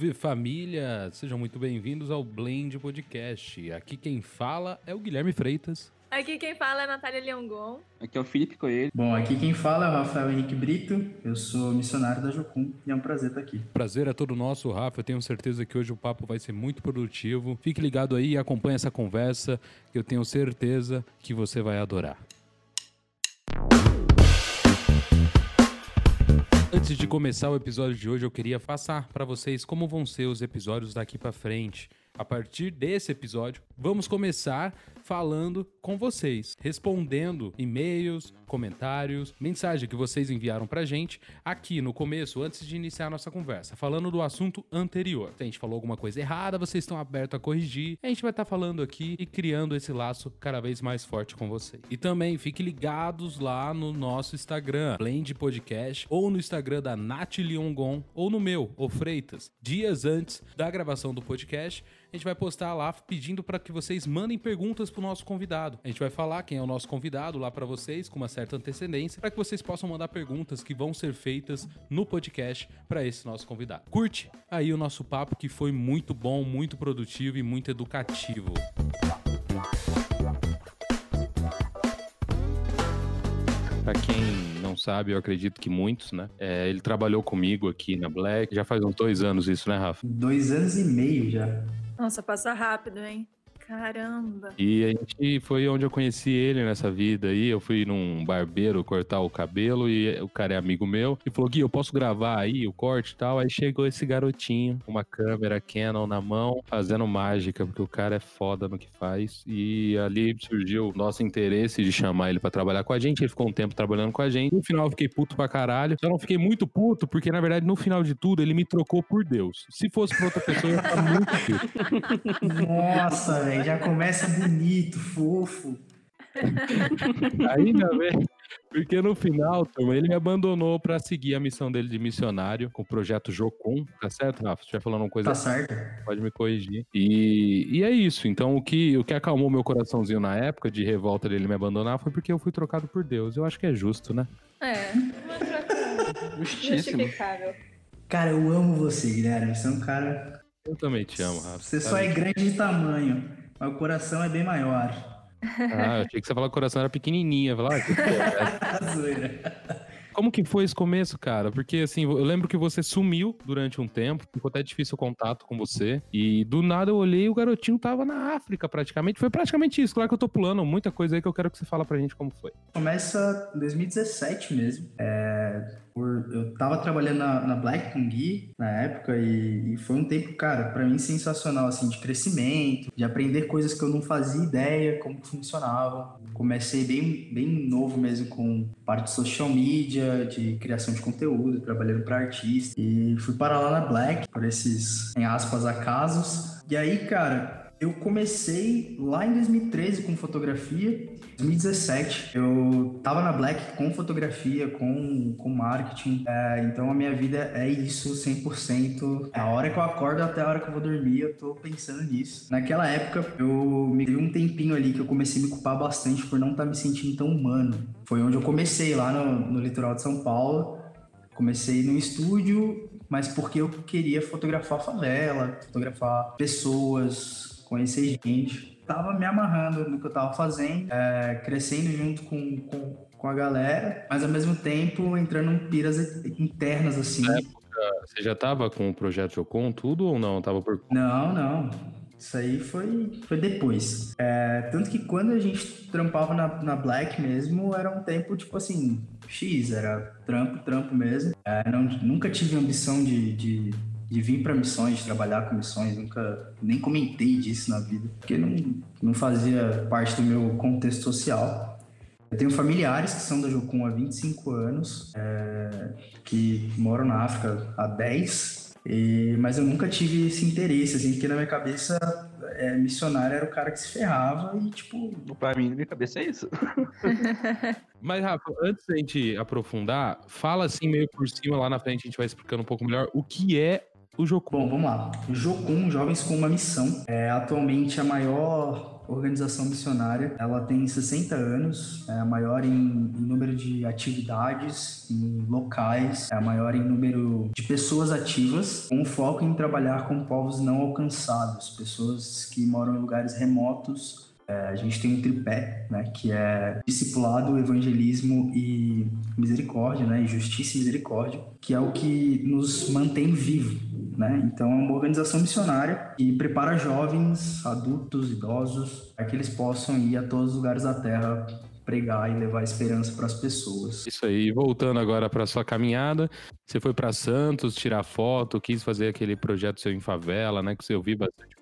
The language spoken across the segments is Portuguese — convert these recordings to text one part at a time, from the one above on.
Salve família! Sejam muito bem-vindos ao Blend Podcast. Aqui quem fala é o Guilherme Freitas. Aqui quem fala é a Natália Leongon. Aqui é o Felipe Coelho. Bom, aqui quem fala é o Rafael Henrique Brito. Eu sou missionário da Jocum e é um prazer estar aqui. Prazer é todo nosso, Rafa. Eu tenho certeza que hoje o papo vai ser muito produtivo. Fique ligado aí e acompanhe essa conversa, que eu tenho certeza que você vai adorar. Antes de começar o episódio de hoje, eu queria passar para vocês como vão ser os episódios daqui para frente. A partir desse episódio, vamos começar falando com vocês, respondendo e-mails, comentários, mensagem que vocês enviaram pra gente aqui no começo, antes de iniciar a nossa conversa, falando do assunto anterior. Se a gente falou alguma coisa errada, vocês estão abertos a corrigir. A gente vai estar tá falando aqui e criando esse laço cada vez mais forte com vocês. E também fiquem ligados lá no nosso Instagram, Blend Podcast, ou no Instagram da Nath Liongon, ou no meu, o Freitas. Dias antes da gravação do podcast, a gente vai postar lá pedindo para que vocês mandem perguntas pro nosso convidado. A gente vai falar quem é o nosso convidado lá para vocês com uma certa antecedência, para que vocês possam mandar perguntas que vão ser feitas no podcast para esse nosso convidado. Curte aí o nosso papo que foi muito bom, muito produtivo e muito educativo. Para quem não sabe, eu acredito que muitos, né? É, ele trabalhou comigo aqui na Black. Já faz uns dois anos isso, né, Rafa? Dois anos e meio já. Nossa, passa rápido, hein? Caramba. E a gente foi onde eu conheci ele nessa vida aí. Eu fui num barbeiro cortar o cabelo e o cara é amigo meu. E falou: Gui, eu posso gravar aí o corte e tal. Aí chegou esse garotinho, com uma câmera Canon na mão, fazendo mágica, porque o cara é foda no que faz. E ali surgiu o nosso interesse de chamar ele para trabalhar com a gente. Ele ficou um tempo trabalhando com a gente. No final eu fiquei puto pra caralho. Só não fiquei muito puto, porque na verdade, no final de tudo, ele me trocou por Deus. Se fosse pra outra pessoa, eu ia ficar muito puto. Nossa, velho já começa bonito, fofo. Ainda bem. Porque no final, ele me abandonou para seguir a missão dele de missionário com o projeto Jocum, tá certo, Rafa? Se estiver falando uma coisa. Tá certo. Pode me corrigir. E, e é isso. Então, o que, o que acalmou meu coraçãozinho na época de revolta dele me abandonar foi porque eu fui trocado por Deus. Eu acho que é justo, né? É, Justíssimo. justificável. Cara, eu amo você, Guilherme. Você é um cara. Eu também te amo, Rafa. Você só é grande de tamanho, mas o coração é bem maior. Ah, eu achei que você falava que o coração era pequenininha. Falar, ah, que porra é essa? Zoeira. Como que foi esse começo, cara? Porque assim, eu lembro que você sumiu durante um tempo, ficou até difícil o contato com você. E do nada eu olhei e o garotinho tava na África praticamente. Foi praticamente isso. Claro que eu tô pulando muita coisa aí que eu quero que você fala pra gente como foi. Começa em 2017 mesmo. É, por- eu tava trabalhando na, na Black com Gui na época e, e foi um tempo, cara, pra mim sensacional, assim, de crescimento, de aprender coisas que eu não fazia ideia como funcionavam. Comecei bem, bem novo mesmo com parte de social media, de criação de conteúdo, trabalhando para artista. E fui parar lá na Black por esses, em aspas, acasos. E aí, cara, eu comecei lá em 2013 com fotografia. 2017 eu tava na Black com fotografia, com, com marketing. É, então a minha vida é isso 100%. A hora que eu acordo até a hora que eu vou dormir, eu tô pensando nisso. Naquela época eu me dei um tempinho ali que eu comecei a me culpar bastante por não estar me sentindo tão humano. Foi onde eu comecei lá no, no litoral de São Paulo. Comecei no estúdio, mas porque eu queria fotografar favela, fotografar pessoas, conhecer gente. Tava me amarrando no que eu tava fazendo, é, crescendo junto com, com, com a galera, mas ao mesmo tempo entrando em piras internas assim. Você já tava com o projeto Jocum, tudo ou não? Tava por. Não, não. Isso aí foi, foi depois. É, tanto que quando a gente trampava na, na Black mesmo, era um tempo tipo assim, X, era trampo, trampo mesmo. É, não, nunca tive ambição de, de, de vir para missões, de trabalhar com missões, nunca nem comentei disso na vida, porque não, não fazia parte do meu contexto social. Eu tenho familiares que são da Jocum há 25 anos, é, que moram na África há 10, e- mas eu nunca tive esse interesse, assim, porque na minha cabeça, é, missionário era o cara que se ferrava e, tipo, Pra mim, na minha cabeça é isso. Mas, Rafa, antes da gente aprofundar, fala assim meio por cima, lá na frente a gente vai explicando um pouco melhor o que é o Jocum. Bom, vamos lá. Jocum, Jovens com uma Missão, é atualmente a maior organização missionária. Ela tem 60 anos, é a maior em, em número de atividades, em locais, é a maior em número de pessoas ativas, com foco em trabalhar com povos não alcançados, pessoas que moram em lugares remotos é, a gente tem um tripé, né, que é discipulado, evangelismo e misericórdia, né, e justiça e misericórdia, que é o que nos mantém vivo, né? Então é uma organização missionária que prepara jovens, adultos, idosos, para que eles possam ir a todos os lugares da terra pregar e levar esperança para as pessoas. Isso aí, voltando agora para sua caminhada, você foi para Santos tirar foto, quis fazer aquele projeto seu em favela, né, que você ouviu bastante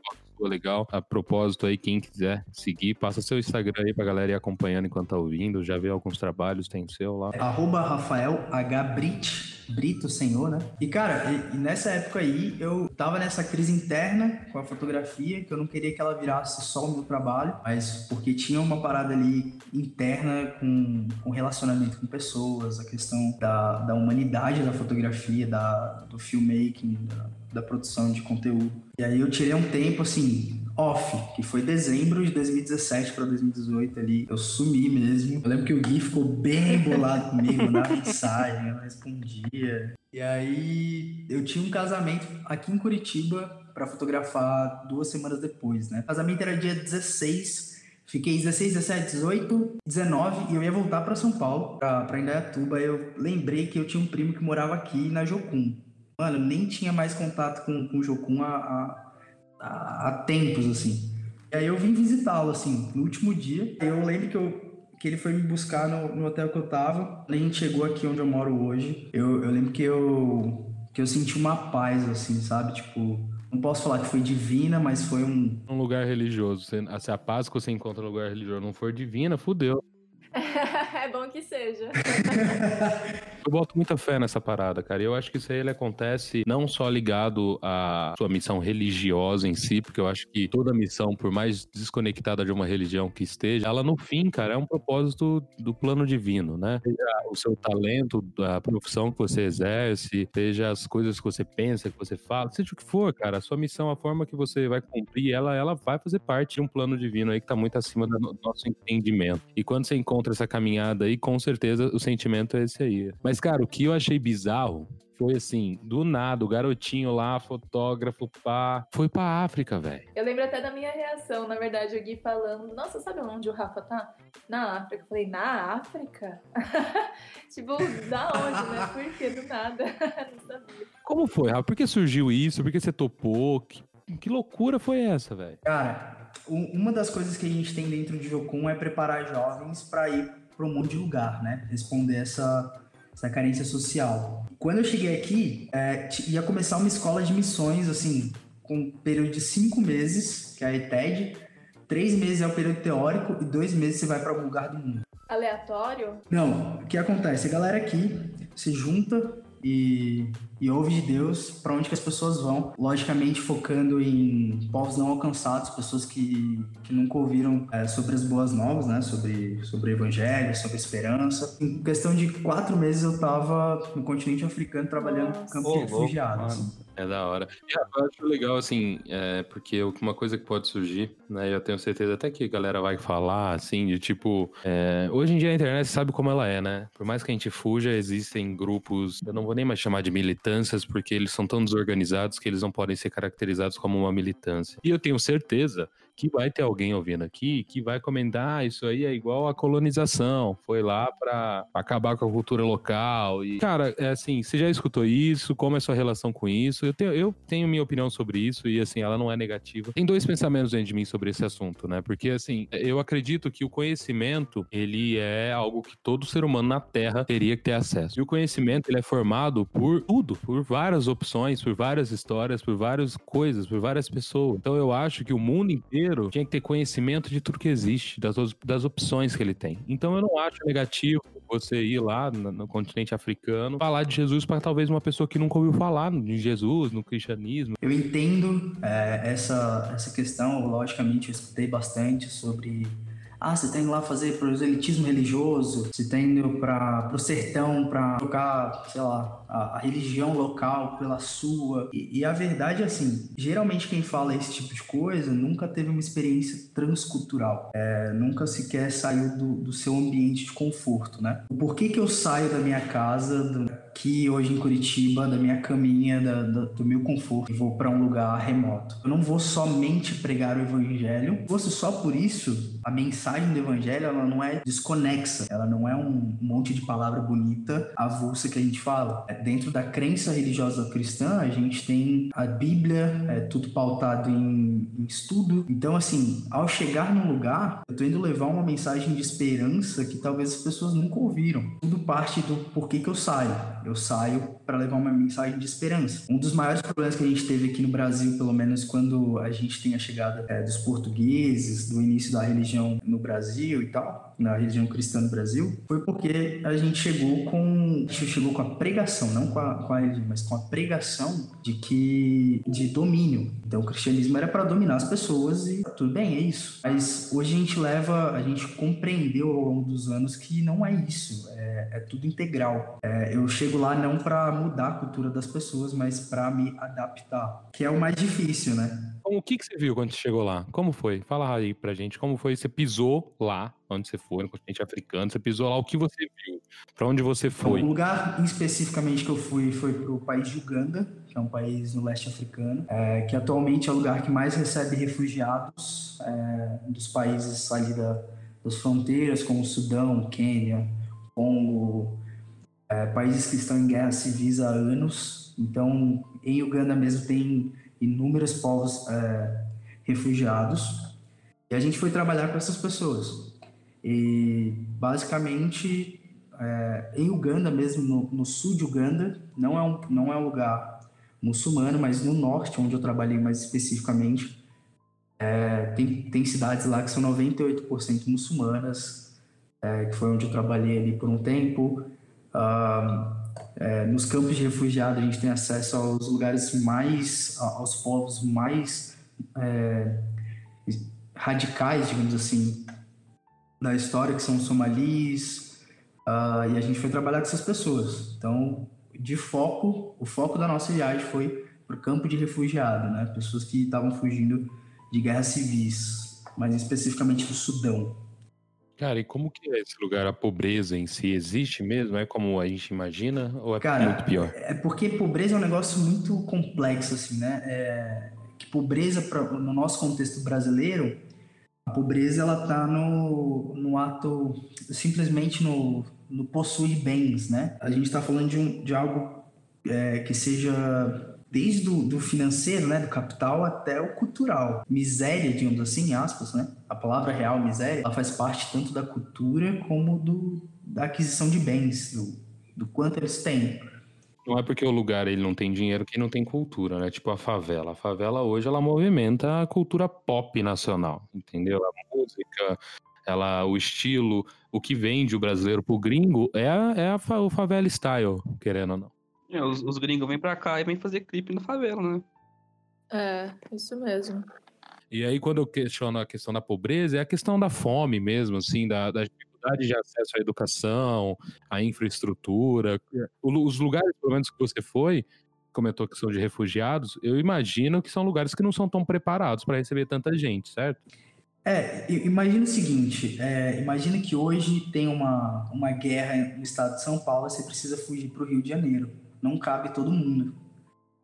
legal. A propósito aí, quem quiser seguir, passa seu Instagram aí pra galera ir acompanhando enquanto tá ouvindo. Já vê alguns trabalhos, tem seu lá. É, arroba Rafael H. Brit, Brito Senhor, né? E cara, e, e nessa época aí eu tava nessa crise interna com a fotografia, que eu não queria que ela virasse só o meu trabalho, mas porque tinha uma parada ali interna com, com relacionamento com pessoas, a questão da, da humanidade da fotografia, da, do filmmaking, da, da produção de conteúdo. E aí eu tirei um tempo assim, off, que foi dezembro de 2017 para 2018 ali. Eu sumi mesmo. Eu lembro que o Gui ficou bem bolado comigo, mandava mensagem, eu não respondia. E aí eu tinha um casamento aqui em Curitiba para fotografar duas semanas depois, né? O casamento era dia 16 Fiquei 16, 17, 18, 19 e eu ia voltar para São Paulo, para Indaiatuba. Eu lembrei que eu tinha um primo que morava aqui na Jocum. Mano, eu nem tinha mais contato com, com o Jokun há, há, há tempos, assim. E aí eu vim visitá-lo, assim, no último dia. Eu lembro que, eu, que ele foi me buscar no, no hotel que eu tava. A gente chegou aqui onde eu moro hoje. Eu, eu lembro que eu, que eu senti uma paz, assim, sabe? Tipo, não posso falar que foi divina, mas foi um... Um lugar religioso. Se, se a paz que você encontra no lugar religioso não for divina, fudeu. é que seja. eu boto muita fé nessa parada, cara. Eu acho que isso aí ele acontece não só ligado à sua missão religiosa em si, porque eu acho que toda missão, por mais desconectada de uma religião que esteja, ela no fim, cara, é um propósito do plano divino, né? Seja o seu talento, a profissão que você exerce, seja as coisas que você pensa, que você fala, seja o que for, cara, a sua missão, a forma que você vai cumprir, ela, ela vai fazer parte de um plano divino aí que tá muito acima do nosso entendimento. E quando você encontra essa caminhada aí, com certeza o sentimento é esse aí. Mas, cara, o que eu achei bizarro foi assim, do nada, o garotinho lá, fotógrafo, pá, foi pra África, velho. Eu lembro até da minha reação, na verdade, o Gui falando, nossa, sabe onde o Rafa tá? Na África. Eu falei, na África? tipo, da onde, né? Por que do nada? Não sabia. Como foi, Rafa? Por que surgiu isso? Por que você topou? Que, que loucura foi essa, velho? Cara, uma das coisas que a gente tem dentro de Jocum é preparar jovens para ir para um monte de lugar, né? Responder essa, essa carência social. Quando eu cheguei aqui, é, ia começar uma escola de missões, assim, com um período de cinco meses, que é a ETED. Três meses é o período teórico e dois meses você vai para algum lugar do mundo. Aleatório? Não, o que acontece? A galera aqui se junta e, e ouve de Deus para onde que as pessoas vão, logicamente focando em povos não alcançados, pessoas que, que nunca ouviram é, sobre as boas novas, né, sobre, sobre o evangelho, sobre a esperança. Em questão de quatro meses eu estava no continente africano trabalhando no campo de refugiados. É da hora. E eu acho legal, assim, é, porque uma coisa que pode surgir, né? Eu tenho certeza até que a galera vai falar, assim, de tipo. É, hoje em dia a internet sabe como ela é, né? Por mais que a gente fuja, existem grupos. Eu não vou nem mais chamar de militâncias, porque eles são tão desorganizados que eles não podem ser caracterizados como uma militância. E eu tenho certeza que vai ter alguém ouvindo aqui que vai comentar ah, isso aí é igual a colonização, foi lá para acabar com a cultura local e cara, é assim, você já escutou isso? Como é a sua relação com isso? Eu tenho, eu tenho minha opinião sobre isso e assim, ela não é negativa. Tem dois pensamentos dentro de mim sobre esse assunto, né? Porque assim, eu acredito que o conhecimento, ele é algo que todo ser humano na Terra teria que ter acesso. E o conhecimento, ele é formado por tudo, por várias opções, por várias histórias, por várias coisas, por várias pessoas. Então eu acho que o mundo inteiro brasileiro tinha que ter conhecimento de tudo que existe, das, das opções que ele tem. Então eu não acho negativo você ir lá no, no continente africano falar de Jesus para talvez uma pessoa que nunca ouviu falar de Jesus, no cristianismo. Eu entendo é, essa, essa questão, logicamente eu escutei bastante sobre Ah, você indo lá fazer proselitismo religioso, você tá indo para pro sertão para trocar, sei lá, a, a, religião local pela sua. E, e, a verdade é assim, geralmente quem fala esse tipo de coisa nunca teve uma experiência transcultural, é, nunca sequer saiu do, do seu ambiente de conforto, né? Por que que eu saio da minha casa, do, aqui hoje em Curitiba, da minha caminha, da, da, do meu conforto, e vou para um lugar remoto. Eu não vou somente pregar o evangelho. Se fosse só por isso, a mensagem do evangelho ela não é desconexa, ela não é um monte de palavra bonita, avulsa que a gente fala. É, dentro da crença religiosa cristã, a gente tem a Bíblia, é tudo pautado em, em estudo. Então, assim, ao chegar num lugar, eu tô indo levar uma mensagem de esperança que talvez as pessoas nunca ouviram. Tudo parte do porquê que eu saio eu saio para levar uma mensagem de esperança. Um dos maiores problemas que a gente teve aqui no Brasil, pelo menos quando a gente tem a chegada é, dos portugueses, do início da religião no Brasil e tal, na religião cristã no Brasil, foi porque a gente chegou com a chegou com a pregação, não com a, com a religião, mas com a pregação de que de domínio. Então o cristianismo era para dominar as pessoas e tudo bem, é isso. Mas hoje a gente leva, a gente compreendeu ao longo dos anos que não é isso, é, é tudo integral. É, eu chego lá não para mudar a cultura das pessoas, mas para me adaptar, que é o mais difícil, né? O que, que você viu quando você chegou lá? Como foi? Fala aí pra gente, como foi? Você pisou lá, onde você foi, no continente africano, você pisou lá, o que você viu? Pra onde você foi? O lugar especificamente que eu fui foi pro país de Uganda, que é um país no leste africano, é, que atualmente é o lugar que mais recebe refugiados é, dos países ali da, das fronteiras, como Sudão, Quênia, Congo, é, países que estão em guerra civis há anos. Então, em Uganda mesmo tem inúmeros povos é, refugiados e a gente foi trabalhar com essas pessoas. E basicamente é, em Uganda mesmo, no, no, sul de Uganda, não é um não é um lugar muçulmano, mas no norte, onde eu trabalhei mais especificamente, é, tem, tem cidades lá que são 98% muçulmanas, é, que foi onde eu trabalhei ali por um tempo. É, nos campos de refugiados a gente tem acesso aos lugares mais, aos povos mais é, radicais, digamos assim, da história, que são os somalis, uh, e a gente foi trabalhar com essas pessoas. Então, de foco, o foco da nossa viagem foi para o campo de refugiado, né? Pessoas que estavam fugindo de guerras civis, mas especificamente do Sudão. Cara, e como que é esse lugar? A pobreza em si existe mesmo? É como a gente imagina? Ou é Cara, muito pior? É porque pobreza é um negócio muito complexo, assim, né? É, que pobreza, pra, no nosso contexto brasileiro, a pobreza, ela tá no, no ato, simplesmente no, no possuir bens, né? A gente está falando de, um, de algo é, que seja desde do financeiro, né, do capital, até o cultural. Miséria, digamos assim, aspas, né? A palavra real, miséria, ela faz parte tanto da cultura como do, da aquisição de bens, do, do quanto eles têm. Não é porque o lugar ele não tem dinheiro que não tem cultura, né? Tipo a favela. A favela hoje ela movimenta a cultura pop nacional, entendeu? A música, ela, o estilo, o que vende o brasileiro pro gringo é, é a, o favela style, querendo ou não. É, os, os gringos vêm pra cá e vêm fazer clipe na favela, né? É, isso mesmo. E aí, quando eu questiono a questão da pobreza, é a questão da fome mesmo, assim, da, da dificuldade de acesso à educação, à infraestrutura. Os lugares, pelo menos, que você foi, comentou que são de refugiados, eu imagino que são lugares que não são tão preparados para receber tanta gente, certo? É, imagina o seguinte, é, imagina que hoje tem uma, uma guerra no estado de São Paulo, você precisa fugir para o Rio de Janeiro não cabe todo mundo.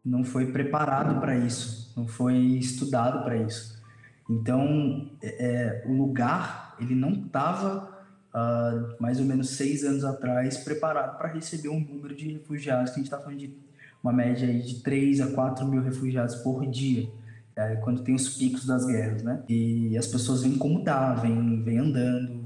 Não foi preparado para isso, não foi estudado para isso. Então, é, é, o lugar, ele não estava, uh, mais ou menos seis anos atrás, preparado para receber um número de refugiados, que a gente está falando de uma média aí de 3 a 4 mil refugiados por dia, é, quando tem os picos das guerras, né? E as pessoas vêm como dá, vêm, vêm andando,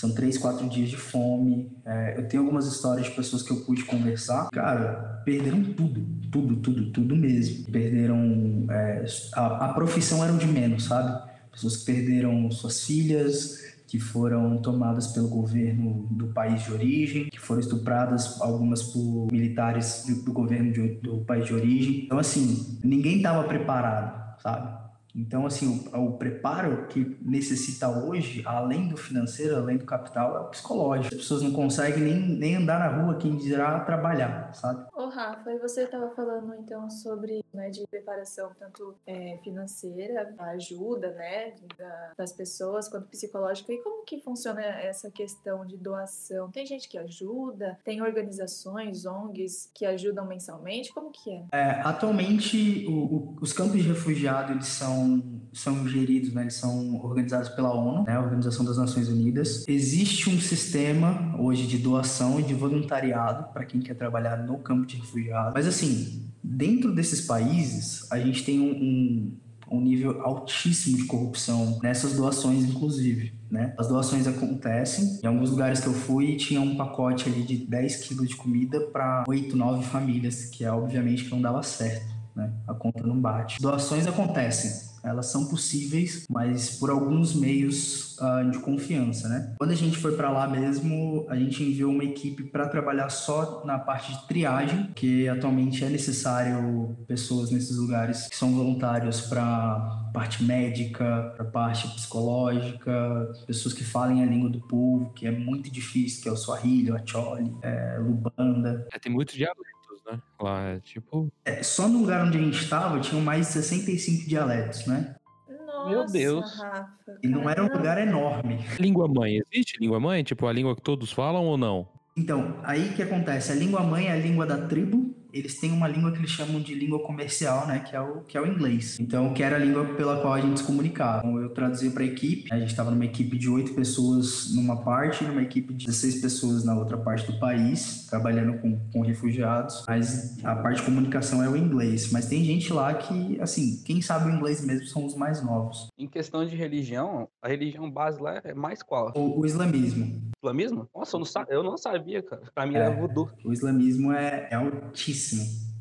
são três, quatro dias de fome. É, eu tenho algumas histórias de pessoas que eu pude conversar. Cara, perderam tudo, tudo, tudo, tudo mesmo. Perderam. É, a, a profissão era de menos, sabe? Pessoas que perderam suas filhas, que foram tomadas pelo governo do país de origem, que foram estupradas, algumas por militares do, do governo de, do país de origem. Então, assim, ninguém estava preparado, sabe? Então, assim, o, o, preparo que necessita hoje, além do financeiro, além do capital, é o psicológico. As pessoas não conseguem nem, nem andar na rua, quem dirá trabalhar, sabe? Ô, Rafa, e você estava falando, então, sobre, né, de preparação tanto é, financeira, ajuda, né, da, das pessoas, quanto psicológica. E como que funciona essa questão de doação? Tem gente que ajuda? Tem organizações, ONGs que ajudam mensalmente? Como que é? é atualmente, o, o, os campos de refugiado, eles são são, são geridos, né, eles são organizados pela ONU, né, a Organização das Nações Unidas. Existe um sistema hoje de doação e de voluntariado para quem quer trabalhar no campo de refugiados. Mas assim, dentro desses países, a gente tem um, um um nível altíssimo de corrupção nessas doações, inclusive. Né? As doações acontecem. Em alguns lugares que eu fui, tinha um pacote ali de 10 quilos de comida para 8, 9 famílias, que é obviamente que não dava certo. Né? A conta não bate. Doações acontecem, elas são possíveis, mas por alguns meios uh, de confiança, né? Quando a gente foi para lá mesmo, a gente enviou uma equipe para trabalhar só na parte de triagem, que atualmente é necessário pessoas nesses lugares que são voluntários para parte médica, para parte psicológica, pessoas que falem a língua do povo, que é muito difícil, que é o Swahili, o Acholi, é, Lubanda. É, tem muito diálogo né? Lá é tipo. É, só no lugar onde a gente estava tinham mais de 65 dialetos, né? Nossa, Meu Deus. Rafa, e não era um lugar enorme. Língua mãe, existe língua mãe? Tipo, a língua que todos falam ou não? Então, aí que acontece? A língua mãe é a língua da tribo, eles têm uma língua que eles chamam de língua comercial, né, que é o que é o inglês. Então, que era a língua pela qual a gente se comunicava. Então, eu traduzia para a equipe. A gente estava numa equipe de oito pessoas numa parte e numa equipe de 16 pessoas na outra parte do país, trabalhando com, com refugiados. Mas a parte de comunicação é o inglês. Mas tem gente lá que, assim, quem sabe o inglês mesmo são os mais novos. Em questão de religião, a religião base lá é mais qual? O, o islamismo. Islamismo? Nossa, eu não, eu não sabia, cara. Pra mim é, era voodoo. O islamismo é, é altíssimo.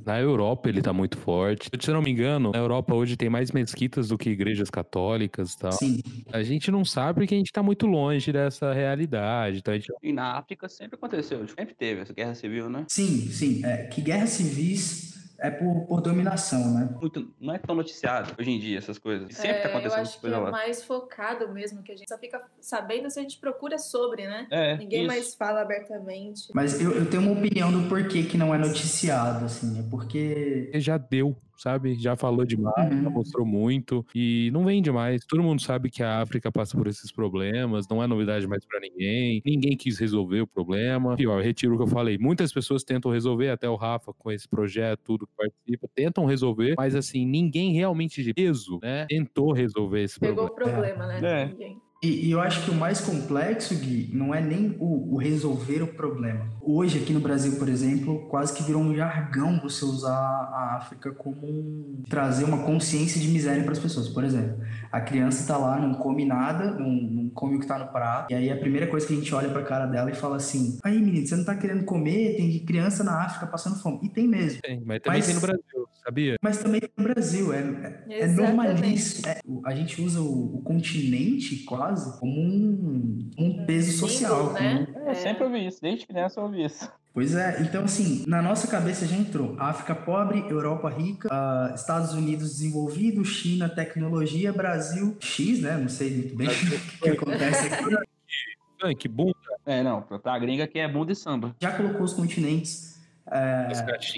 Na Europa ele tá muito forte. Se eu não me engano, na Europa hoje tem mais mesquitas do que igrejas católicas e tal. Sim. A gente não sabe porque a gente tá muito longe dessa realidade. Então gente... E na África sempre aconteceu, sempre teve essa guerra civil, né? Sim, sim. É, que guerras civis é por, por dominação, né? Muito, não é tão noticiado hoje em dia essas coisas. Sempre é, tá acontecendo eu acho que é lá. mais focado mesmo, que a gente só fica sabendo se a gente procura sobre, né? É, Ninguém isso. mais fala abertamente. Mas eu, eu tenho uma opinião do porquê que não é noticiado, assim. É porque... Já deu sabe? Já falou demais, uhum. já mostrou muito e não vende mais. Todo mundo sabe que a África passa por esses problemas, não é novidade mais para ninguém. Ninguém quis resolver o problema. Pior, retiro o que eu falei. Muitas pessoas tentam resolver, até o Rafa com esse projeto, tudo que participa, tentam resolver, mas assim, ninguém realmente de peso, né, tentou resolver esse Pegou problema. Pegou o problema, né? É. Ninguém. E, e, eu acho que o mais complexo, Gui, não é nem o, o, resolver o problema. Hoje, aqui no Brasil, por exemplo, quase que virou um jargão você usar a África como um, trazer uma consciência de miséria para as pessoas. Por exemplo, a criança está lá, não come nada, não, não come o que está no prato, e aí a primeira coisa que a gente olha para a cara dela e fala assim: aí, menino, você não está querendo comer? Tem criança na África passando fome. E tem mesmo. Tem, mas também mas, tem no Brasil, sabia? Mas também tem no Brasil. É, é, é normalíssimo. É, a gente usa o, o continente quase como um, um peso social. né? Como... Eu sempre ouvi isso, desde criança eu ouvi isso. Pois é, então assim, na nossa cabeça já entrou África pobre, Europa rica, uh, Estados Unidos desenvolvido, China, tecnologia, Brasil, X, né? Não sei muito bem o que acontece aqui. que bunda. É, não, pra gringa que é bunda e samba. Já colocou os continentes é,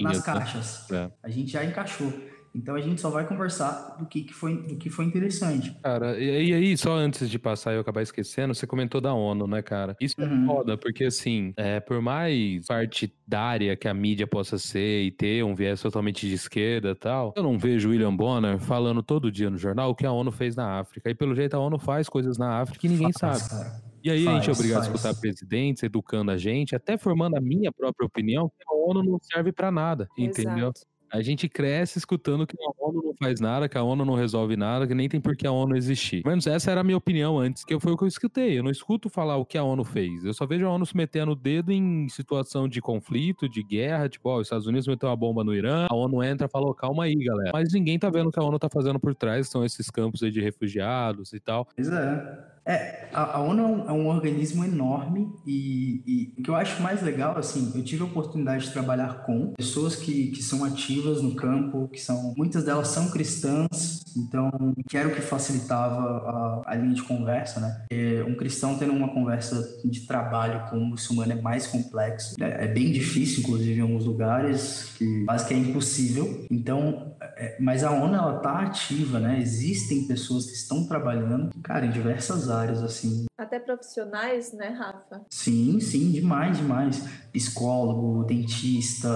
nas né? caixas. Né? É. A gente já encaixou. Então a gente só vai conversar do que, que, foi, do que foi interessante. Cara, e aí, só antes de passar e eu acabar esquecendo, você comentou da ONU, né, cara? Isso é uhum. é foda, porque assim, é, por mais partidária que a mídia possa ser e ter um viés totalmente de esquerda e tal, eu não vejo William Bonner falando todo dia no jornal o que a ONU fez na África. E pelo jeito a ONU faz coisas na África que ninguém faz, sabe. Cara. E aí faz, a gente é obrigado faz. a escutar presidentes, educando a gente, até formando a minha própria opinião, que a ONU não serve para nada, entendeu? Exato. A gente cresce escutando que a ONU não faz nada, que a ONU não resolve nada, que nem tem por que a ONU existir. Menos essa era a minha opinião antes, que foi o que eu escutei. Eu não escuto falar o que a ONU fez. Eu só vejo a ONU se metendo o dedo em situação de conflito, de guerra, tipo, ó, os Estados Unidos meteu uma bomba no Irã, a ONU entra e fala, calma aí, galera. Mas ninguém tá vendo o que a ONU tá fazendo por trás, são esses campos aí de refugiados e tal. Pois é. É, a, a ONU é um, é um organismo enorme e, e, o que eu acho mais legal, assim, eu tive a oportunidade de trabalhar com pessoas que, que são ativas no campo, que são, muitas delas são cristãs, então que era o que facilitava a, a linha de conversa, né? Porque um cristão tendo uma conversa de trabalho com um muçulmano é mais complexo, é, é bem difícil, inclusive, em alguns lugares, que quase que é impossível. Então, é, mas a ONU, ela tá ativa, né? Existem pessoas que estão trabalhando, cara, em diversas áreas, assim. Até profissionais, né, Rafa? Sim, sim, demais, demais. Psicólogo, dentista,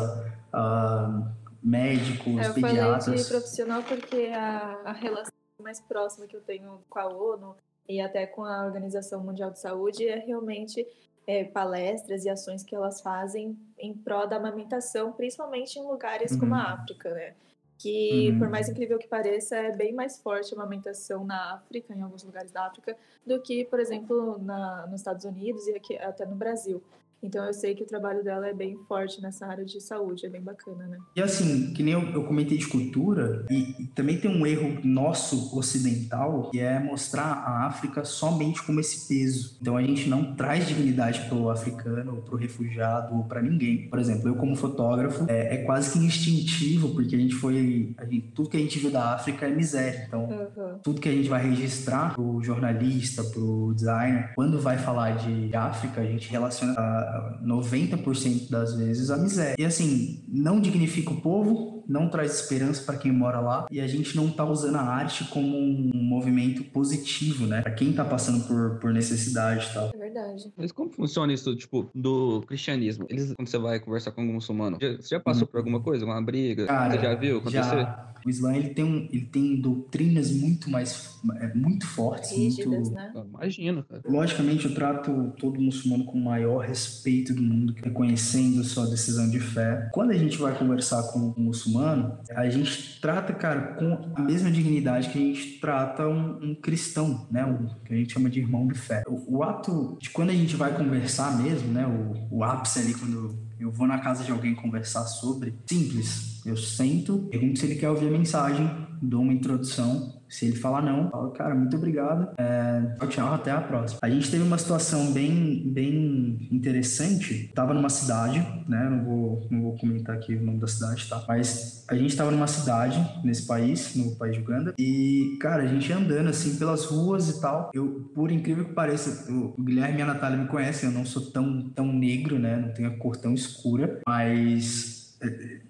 uh, médicos, eu pediatras. Eu falei de profissional porque a, a relação mais próxima que eu tenho com a ONU e até com a Organização Mundial de Saúde é realmente é, palestras e ações que elas fazem em prol da amamentação, principalmente em lugares uhum. como a África, né? Que, uhum. por mais incrível que pareça, é bem mais forte a amamentação na África, em alguns lugares da África, do que, por exemplo, na, nos Estados Unidos e aqui, até no Brasil. Então eu sei que o trabalho dela é bem forte nessa área de saúde, é bem bacana, né? E assim, que nem eu, eu comentei de cultura, e, e, também tem um erro nosso ocidental, que é mostrar a África somente como esse peso. Então a gente não traz dignidade para o africano, para o refugiado, ou para ninguém. Por exemplo, eu como fotógrafo, é, é, quase que instintivo, porque a gente foi. A gente, tudo que a gente viu da África é miséria. Então, uhum. tudo que a gente vai registrar pro jornalista, pro designer, quando vai falar de África, a gente relaciona a 90% das vezes a miséria. E assim, não dignifica o povo, não traz esperança para quem mora lá e a gente não tá usando a arte como um movimento positivo, né? Para quem tá passando por, por necessidade e tal. É verdade. Mas como funciona isso, tipo, do cristianismo? Eles, quando você vai conversar com algum muçulmano, já, você já passou hum. por alguma coisa, uma briga? Cara, você já viu acontecer? Já. O Islã ele tem, um, ele tem doutrinas muito mais é, muito fortes, Rígidas, muito. Né? Ah, imagino, cara. Logicamente, eu trato todo muçulmano com o maior respeito do mundo, reconhecendo sua decisão de fé. Quando a gente vai conversar com um muçulmano, a gente trata, cara, com a mesma dignidade que a gente trata um, um cristão, né? Um, que a gente chama de irmão de fé. O, o, ato de quando a gente vai conversar mesmo, né? O, o ápice ali, quando eu vou na casa de alguém conversar sobre, simples. Eu sento, pergunto se ele quer ouvir a mensagem, dou uma introdução, se ele falar não, falo, cara, muito obrigado. É, tchau, até a próxima. A gente teve uma situação bem, bem interessante. Tava numa cidade, né? Não vou, não vou comentar aqui o nome da cidade, tá? Mas a gente tava numa cidade nesse país, no país de Uganda, e, cara, a gente andando assim pelas ruas e tal. Eu, por incrível que pareça, o Guilherme e a Natália me conhecem, eu não sou tão, tão negro, né? Não tenho a cor tão escura, mas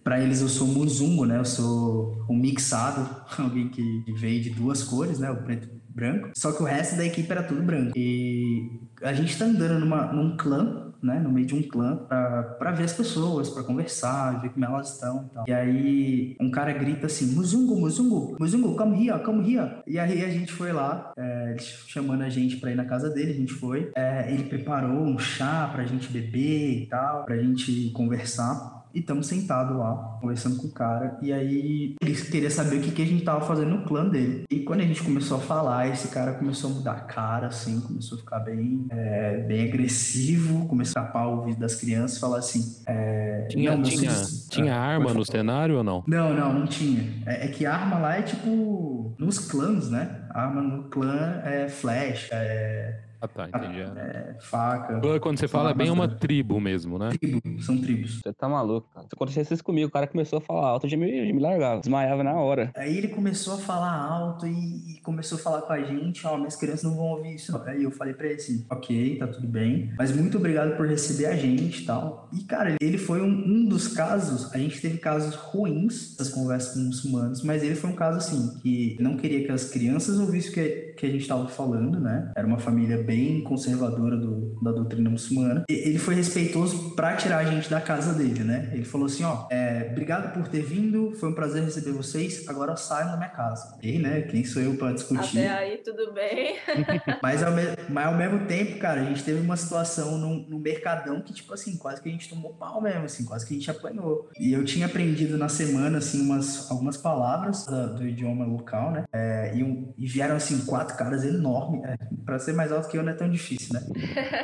para eles eu sou muzungo, né? Eu sou um mixado, alguém que veio de duas cores, né? O preto e branco. Só que o resto da equipe era tudo branco. E a gente tá andando numa, num clã, né? No meio de um clã para ver as pessoas, para conversar, ver como elas estão e tal. E aí um cara grita assim, muzungo, muzungo, muzungo, come here, come here. E aí a gente foi lá, é, chamando a gente para ir na casa dele, a gente foi. É, ele preparou um chá pra gente beber e tal, pra gente conversar. E estamos sentados lá, conversando com o cara. E aí ele queria saber o que, que a gente tava fazendo no clã dele. E quando a gente começou a falar, esse cara começou a mudar a cara, assim, começou a ficar bem, é, bem agressivo, começou a tapar o ouvido das crianças, falar assim. É, tinha, tinha, tinha ah, arma no cenário ou não? Não, não, não tinha. É, é que arma lá é tipo nos clãs, né? arma no clã é flecha, é ah, tá, entendi. É, faca. Quando você fala, é bem uma tribo mesmo, né? Tribo, são tribos. Você tá maluco, cara. Se acontecesse isso comigo, o cara começou a falar alto, eu já me, já me largava, desmaiava na hora. Aí ele começou a falar alto e, e começou a falar com a gente, ó, oh, minhas crianças não vão ouvir isso. Aí eu falei pra ele assim, ok, tá tudo bem, mas muito obrigado por receber a gente e tal. E, cara, ele foi um, um dos casos, a gente teve casos ruins das conversas com os humanos, mas ele foi um caso assim, que não queria que as crianças ouvissem o que, que a gente tava falando, né? Era uma família bem conservadora do, da doutrina muçulmana. E ele foi respeitoso para tirar a gente da casa dele, né? Ele falou assim, ó, é, obrigado por ter vindo, foi um prazer receber vocês, agora saiam da minha casa. E, né, quem sou eu para discutir? Até aí, tudo bem. mas, ao mas ao mesmo tempo, cara, a gente teve uma situação no, no mercadão que, tipo assim, quase que a gente tomou pau mesmo, assim, quase que a gente apanhou. E eu tinha aprendido na semana, assim, umas, algumas palavras do, do idioma local, né? É, e, e, vieram, assim, quatro caras enormes. É, para ser mais alto que eu não é tão difícil, né?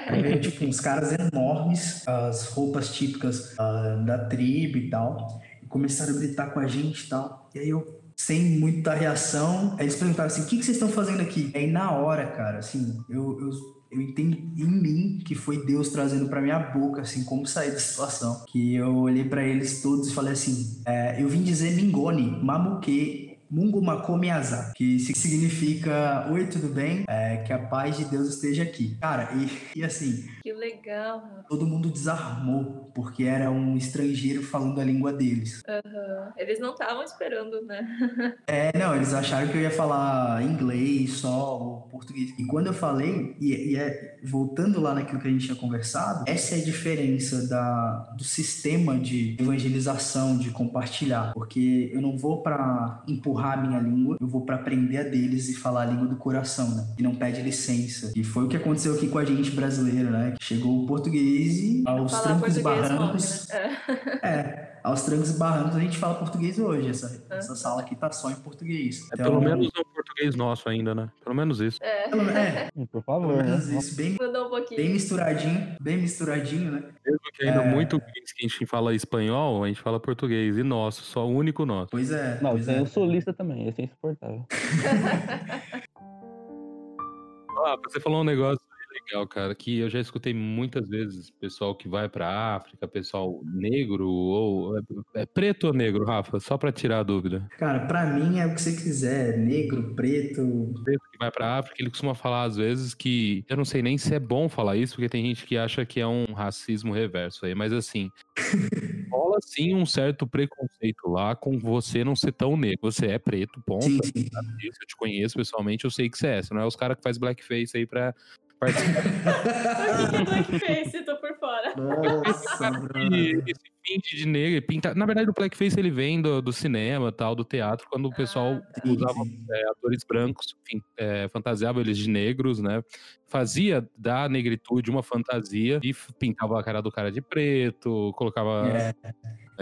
Aí veio, tipo, uns caras enormes, as roupas típicas uh, da tribo e tal, e começaram a gritar com a gente e tal. E aí eu sem muita reação. Eles perguntaram assim: o que, que vocês estão fazendo aqui? Aí na hora, cara, assim, eu, eu, eu entendi em mim que foi Deus trazendo pra minha boca, assim, como sair da situação. Que eu olhei pra eles todos e falei assim: é, eu vim dizer Mingone, Mamuque. Mungu Makomiaza, que significa Oi, tudo bem? É, que a paz de Deus esteja aqui. Cara, e, e assim. Que legal. Todo mundo desarmou, porque era um estrangeiro falando a língua deles. Uhum. Eles não estavam esperando, né? é, não, eles acharam que eu ia falar inglês só ou português. E quando eu falei, e, e é, voltando lá naquilo que a gente tinha conversado, essa é a diferença da, do sistema de evangelização, de compartilhar. Porque eu não vou para empurrar empurrar a minha língua, eu vou para aprender a deles e falar a língua do coração, né? E não pede licença. E foi o que aconteceu aqui com a gente brasileiro, né? Chegou o português e aos trancos e barrancos. Morre, né? é. é aos trancos e barrancos a gente fala português hoje. Essa, essa sala aqui tá só em português. É pelo menos um português nosso ainda, né? Pelo menos isso. É. é. Por favor. Pelo menos né? isso. Bem, um bem misturadinho, bem misturadinho, né? Mesmo que ainda é... muito que a gente fala espanhol, a gente fala português. E nosso, só o único nosso. Pois é. Não, pois é. eu sou lista também, esse é insuportável. ah, você falou um negócio legal, cara, que eu já escutei muitas vezes pessoal que vai pra África, pessoal negro ou é, é preto ou negro, Rafa? Só pra tirar a dúvida. Cara, pra mim é o que você quiser, negro, preto. Preto que vai pra África, ele costuma falar às vezes que eu não sei nem se é bom falar isso, porque tem gente que acha que é um racismo reverso aí, mas assim, rola sim um certo preconceito lá com você não ser tão negro. Você é preto, ponto. Sim, sim. Eu te conheço pessoalmente, eu sei que você é. Você não é os caras que faz blackface aí pra participar. o que é blackface? Tô por fora. Nossa, esse pinte de negro, pinta... na verdade o blackface ele vem do, do cinema, tal, do teatro, quando o pessoal ah, usava é, atores brancos, enfim, é, fantasiava eles de negros, né? Fazia da negritude uma fantasia e pintava a cara do cara de preto, colocava. É.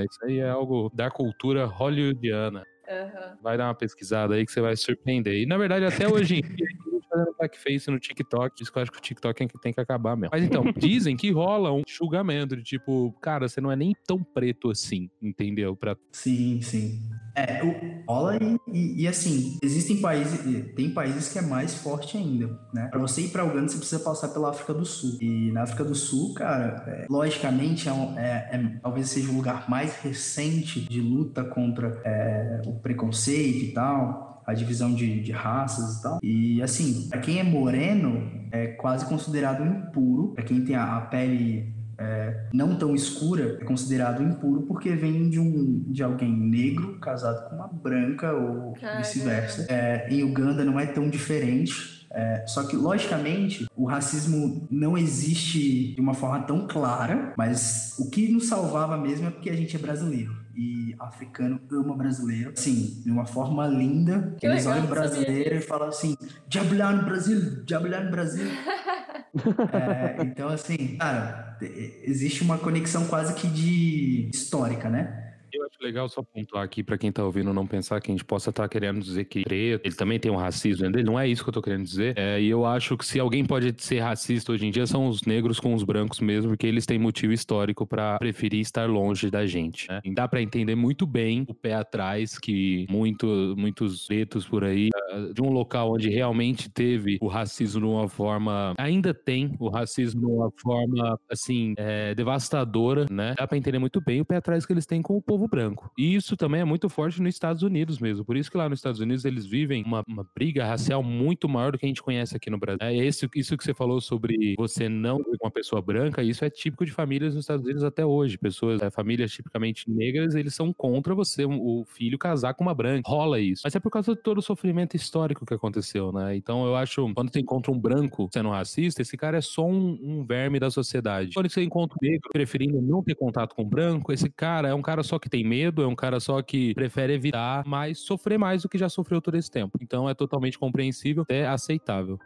Isso aí é algo da cultura hollywoodiana. Uhum. Vai dar uma pesquisada aí que você vai se surpreender. E na verdade, até hoje em dia, fazendo blackface no TikTok. Isso que eu acho que o TikTok é que tem que acabar mesmo. Mas então, dizem que rola um julgamento de tipo, cara, você não é nem tão preto assim, entendeu? Pra... Sim, sim. É, rola e, e, e, assim, existem países, tem países que é mais forte ainda, né? Pra você ir pra Uganda, você precisa passar pela África do Sul. E na África do Sul, cara, é, logicamente, é, um, é, é, talvez seja o lugar mais recente de luta contra é, o preconceito e tal a divisão de, de raças e tal. E assim, para quem é moreno, é quase considerado impuro. Para quem tem a, a pele é, não tão escura, é considerado impuro porque vem de, um, de alguém negro casado com uma branca ou vice-versa. É, em Uganda não é tão diferente. É, só que, logicamente, o racismo não existe de uma forma tão clara, mas o que nos salvava mesmo é porque a gente é brasileiro e africano ama brasileiro, assim, de uma forma linda. Que eles olham brasileiro e falam assim: diabulhar no Brasil, diabulhar no Brasil. é, então, assim, cara, existe uma conexão quase que de histórica, né? Eu acho legal só pontuar aqui para quem tá ouvindo não pensar que a gente possa estar tá querendo dizer que preto, ele também tem um racismo dele, não é isso que eu tô querendo dizer. É, e eu acho que se alguém pode ser racista hoje em dia são os negros com os brancos mesmo, porque eles têm motivo histórico para preferir estar longe da gente. Né? Dá para entender muito bem o pé atrás que muito, muitos pretos por aí, ah, de um local onde realmente teve o racismo de uma forma, ainda tem o racismo de uma forma assim, é, devastadora, né? Dá para entender muito bem o pé atrás que eles têm com o povo povo branco. E isso também é muito forte nos Estados Unidos mesmo. Por isso que lá nos Estados Unidos eles vivem uma, uma briga racial muito maior do que a gente conhece aqui no Brasil. É isso, isso que você falou sobre você não ver uma pessoa branca, isso é típico de famílias nos Estados Unidos até hoje. Pessoas, é, famílias tipicamente negras, eles são contra você, o filho, casar com uma branca. Rola isso. Mas é por causa de todo o sofrimento histórico que aconteceu, né? Então eu acho, quando você encontra um branco sendo racista, esse cara é só um, um verme da sociedade. Quando você encontra um negro preferindo não ter contato com um branco, esse cara é um cara só que tem medo, é um cara só que prefere evitar, mas sofrer mais do que já sofreu todo esse tempo. Então é totalmente compreensível, é aceitável.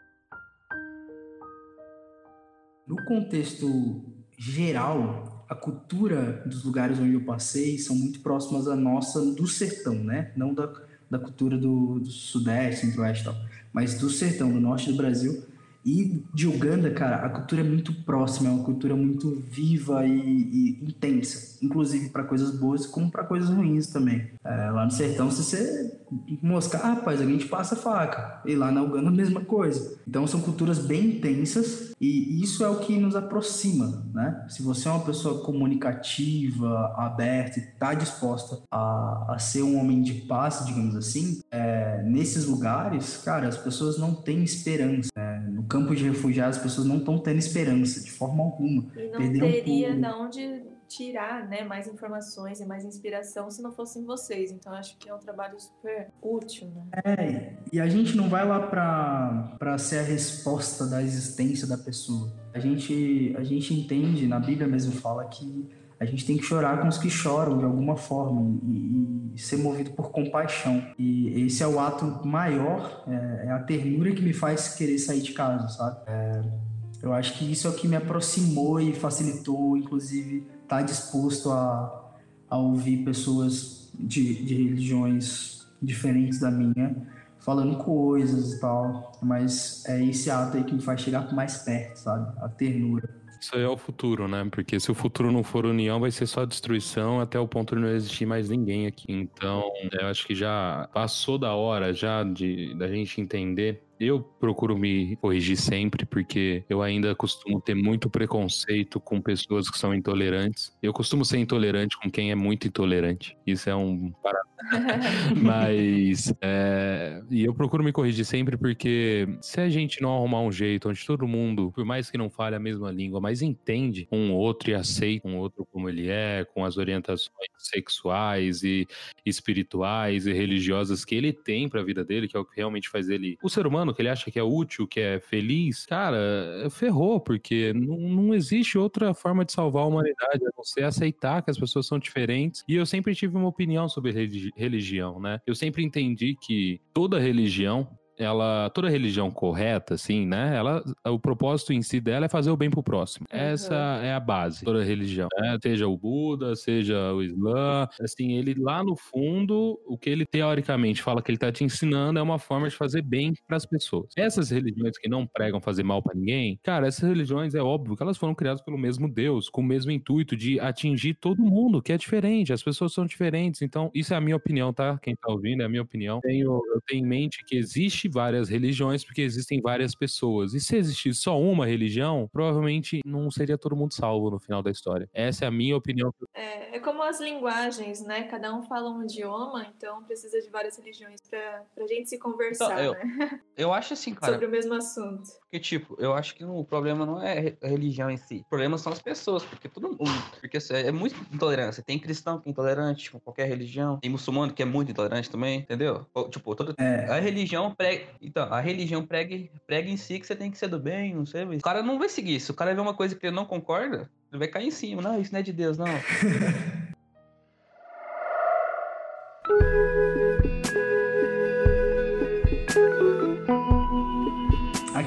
No contexto geral, a cultura dos lugares onde eu passei são muito próximas à nossa do sertão, né? Não da, da cultura do, do sudeste, centro-oeste e tal, mas do sertão, do norte do Brasil. E de Uganda, cara, a cultura é muito próxima, é uma cultura muito viva e, e intensa, inclusive para coisas boas como para coisas ruins também. É, lá no sertão, se você moscar, ah, rapaz, a gente passa faca. E lá na Uganda, a mesma coisa. Então são culturas bem intensas e isso é o que nos aproxima, né? Se você é uma pessoa comunicativa, aberta e está disposta a, a ser um homem de paz, digamos assim, é, nesses lugares, cara, as pessoas não têm esperança. Né? No campo de refugiados, as pessoas não estão tendo esperança de forma alguma. E não Perderam teria de onde tirar né, mais informações e mais inspiração se não fossem vocês. Então acho que é um trabalho super útil. Né? É, e a gente não vai lá para ser a resposta da existência da pessoa. A gente, a gente entende, na Bíblia mesmo fala que a gente tem que chorar com os que choram de alguma forma e, e ser movido por compaixão. E esse é o ato maior, é, é, a ternura que me faz querer sair de casa, sabe? É, eu acho que isso é o que me aproximou e facilitou, inclusive, estar tá disposto a, a ouvir pessoas de, de religiões diferentes da minha falando coisas e tal, mas é esse ato aí que me faz chegar mais perto, sabe? A ternura. Isso aí é o futuro, né? Porque se o futuro não for união, vai ser só destruição até o ponto de não existir mais ninguém aqui. Então, eu acho que já passou da hora já de da gente entender eu procuro me corrigir sempre, porque eu ainda costumo ter muito preconceito com pessoas que são intolerantes. Eu costumo ser intolerante com quem é muito intolerante. Isso é um parado. Mas. É... E eu procuro me corrigir sempre, porque se a gente não arrumar um jeito onde todo mundo, por mais que não fale a mesma língua, mas entende um outro e aceita um outro como ele é, com as orientações sexuais e espirituais e religiosas que ele tem para a vida dele, que é o que realmente faz ele o ser humano que ele acha que é útil, que é feliz, cara, ferrou, porque não, não existe outra forma de salvar a humanidade a não ser aceitar que as pessoas são diferentes. E eu sempre tive uma opinião sobre religião, né? Eu sempre entendi que toda religião ela toda religião correta assim né ela o propósito em si dela é fazer o bem pro próximo. Uhum. essa é a base toda religião né? seja o Buda seja o Islã. Assim ele lá no fundo o que ele teoricamente fala que ele tá te ensinando é uma forma de fazer bem para as pessoas. Essas religiões que não pregam fazer mal para ninguém cara essas religiões é óbvio que elas foram criadas pelo mesmo Deus com o mesmo intuito de atingir todo mundo que é diferente as pessoas são diferentes. Então isso é a minha opinião tá? Quem tá ouvindo é a minha opinião. Tenho eu tenho em mente que existe existe várias religiões porque existem várias pessoas. E se existisse só uma religião, provavelmente não seria todo mundo salvo no final da história. Essa é a minha opinião. É, é como as linguagens, né? Cada um fala um idioma, então precisa de várias religiões pra, pra gente se conversar, então, eu, né? Eu acho assim, cara. Sobre o mesmo assunto. Porque, tipo, eu acho que o problema não é a religião em si. O problema são as pessoas, porque todo mundo. Porque assim, é muito intolerância. Tem cristão que é intolerante, com qualquer religião. Tem muçulmano que é muito intolerante também, entendeu? Tipo, toda. É. A religião prega Então, a religião prega, prega em si que você tem que ser do bem, não sei. O cara não vai seguir isso. O cara vê uma coisa que ele não concorda, ele vai cair em cima. Não, isso não é de Deus, não.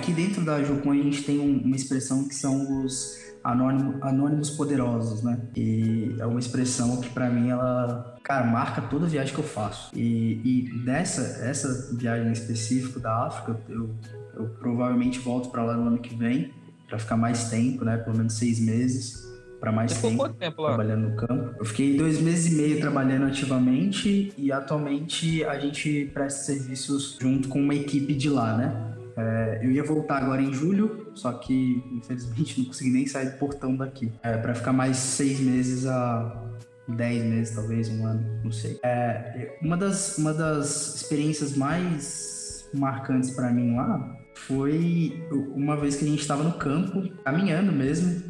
Aqui dentro da Jocum a gente tem uma expressão que são os anônimo, anônimos poderosos, né? E é uma expressão que para mim ela, cara, marca toda viagem que eu faço. E, e nessa essa viagem específica da África, eu, eu provavelmente volto para lá no ano que vem para ficar mais tempo, né? Pelo menos seis meses para mais Você tempo, tempo trabalhando no campo. Eu fiquei dois meses e meio trabalhando ativamente e atualmente a gente presta serviços junto com uma equipe de lá, né? É, eu ia voltar agora em julho, só que infelizmente não consegui nem sair do portão daqui. É, para ficar mais seis meses a dez meses, talvez, um ano, não sei. É, uma, das, uma das experiências mais marcantes para mim lá foi uma vez que a gente estava no campo, caminhando mesmo,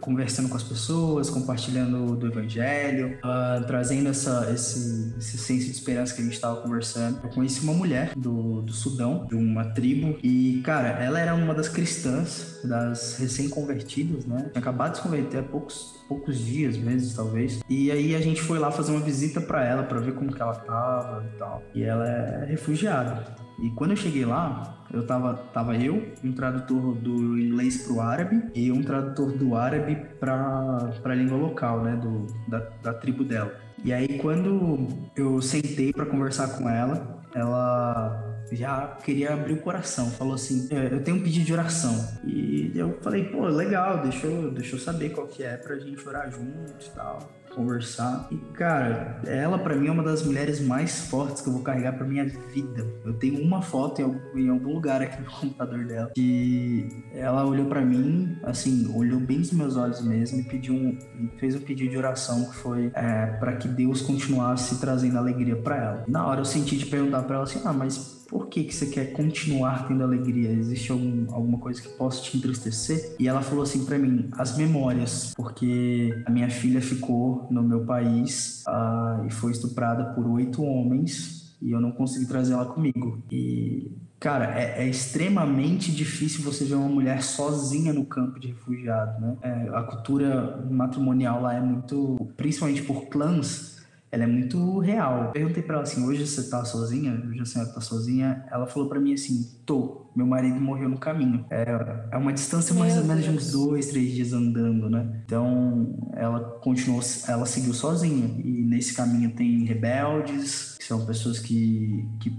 conversando com as pessoas, compartilhando do evangelho, uh, trazendo essa, esse, esse senso de esperança que a gente estava conversando. Eu conheci uma mulher do, do Sudão, de uma tribo, e, cara, ela era uma das cristãs, das recém-convertidas, né? Tinha acabado de se converter há poucos, poucos dias, meses talvez. E aí a gente foi lá fazer uma visita para ela, para ver como que ela tava e tal. E ela é refugiada. E quando eu cheguei lá, eu tava, tava eu, um tradutor do inglês para o árabe e um tradutor do árabe para a língua local, né, do, da, da tribo dela. E aí quando eu sentei para conversar com ela, ela já queria abrir o coração. Falou assim: é, Eu tenho um pedido de oração. E eu falei: Pô, legal, deixa eu, deixa eu saber qual que é pra gente orar juntos e tal conversar. E, cara, ela para mim é uma das mulheres mais fortes que eu vou carregar pra minha vida. Eu tenho uma foto em algum, em algum lugar aqui no computador dela que ela olhou para mim, assim, olhou bem nos meus olhos mesmo e pediu um, fez um pedido de oração que foi é, para que Deus continuasse trazendo alegria para ela. Na hora eu senti de perguntar para ela assim: ah, mas por que, que você quer continuar tendo alegria? Existe algum, alguma coisa que possa te entristecer? E ela falou assim para mim: as memórias, porque a minha filha ficou no meu país uh, e foi estuprada por oito homens e eu não consegui trazer ela comigo. E Cara, é, é, extremamente difícil você ver uma mulher sozinha no campo de refugiado, né? É, a cultura matrimonial lá é muito, principalmente por clãs, ela é muito real. Perguntei para ela assim: hoje você tá sozinha? Hoje a senhora tá sozinha? Ela falou para mim assim: tô. Meu marido morreu no caminho. É, é uma distância mais ou menos de uns dois, três dias andando, né? Então ela continuou, ela seguiu sozinha. E nesse caminho tem rebeldes, que são pessoas que, que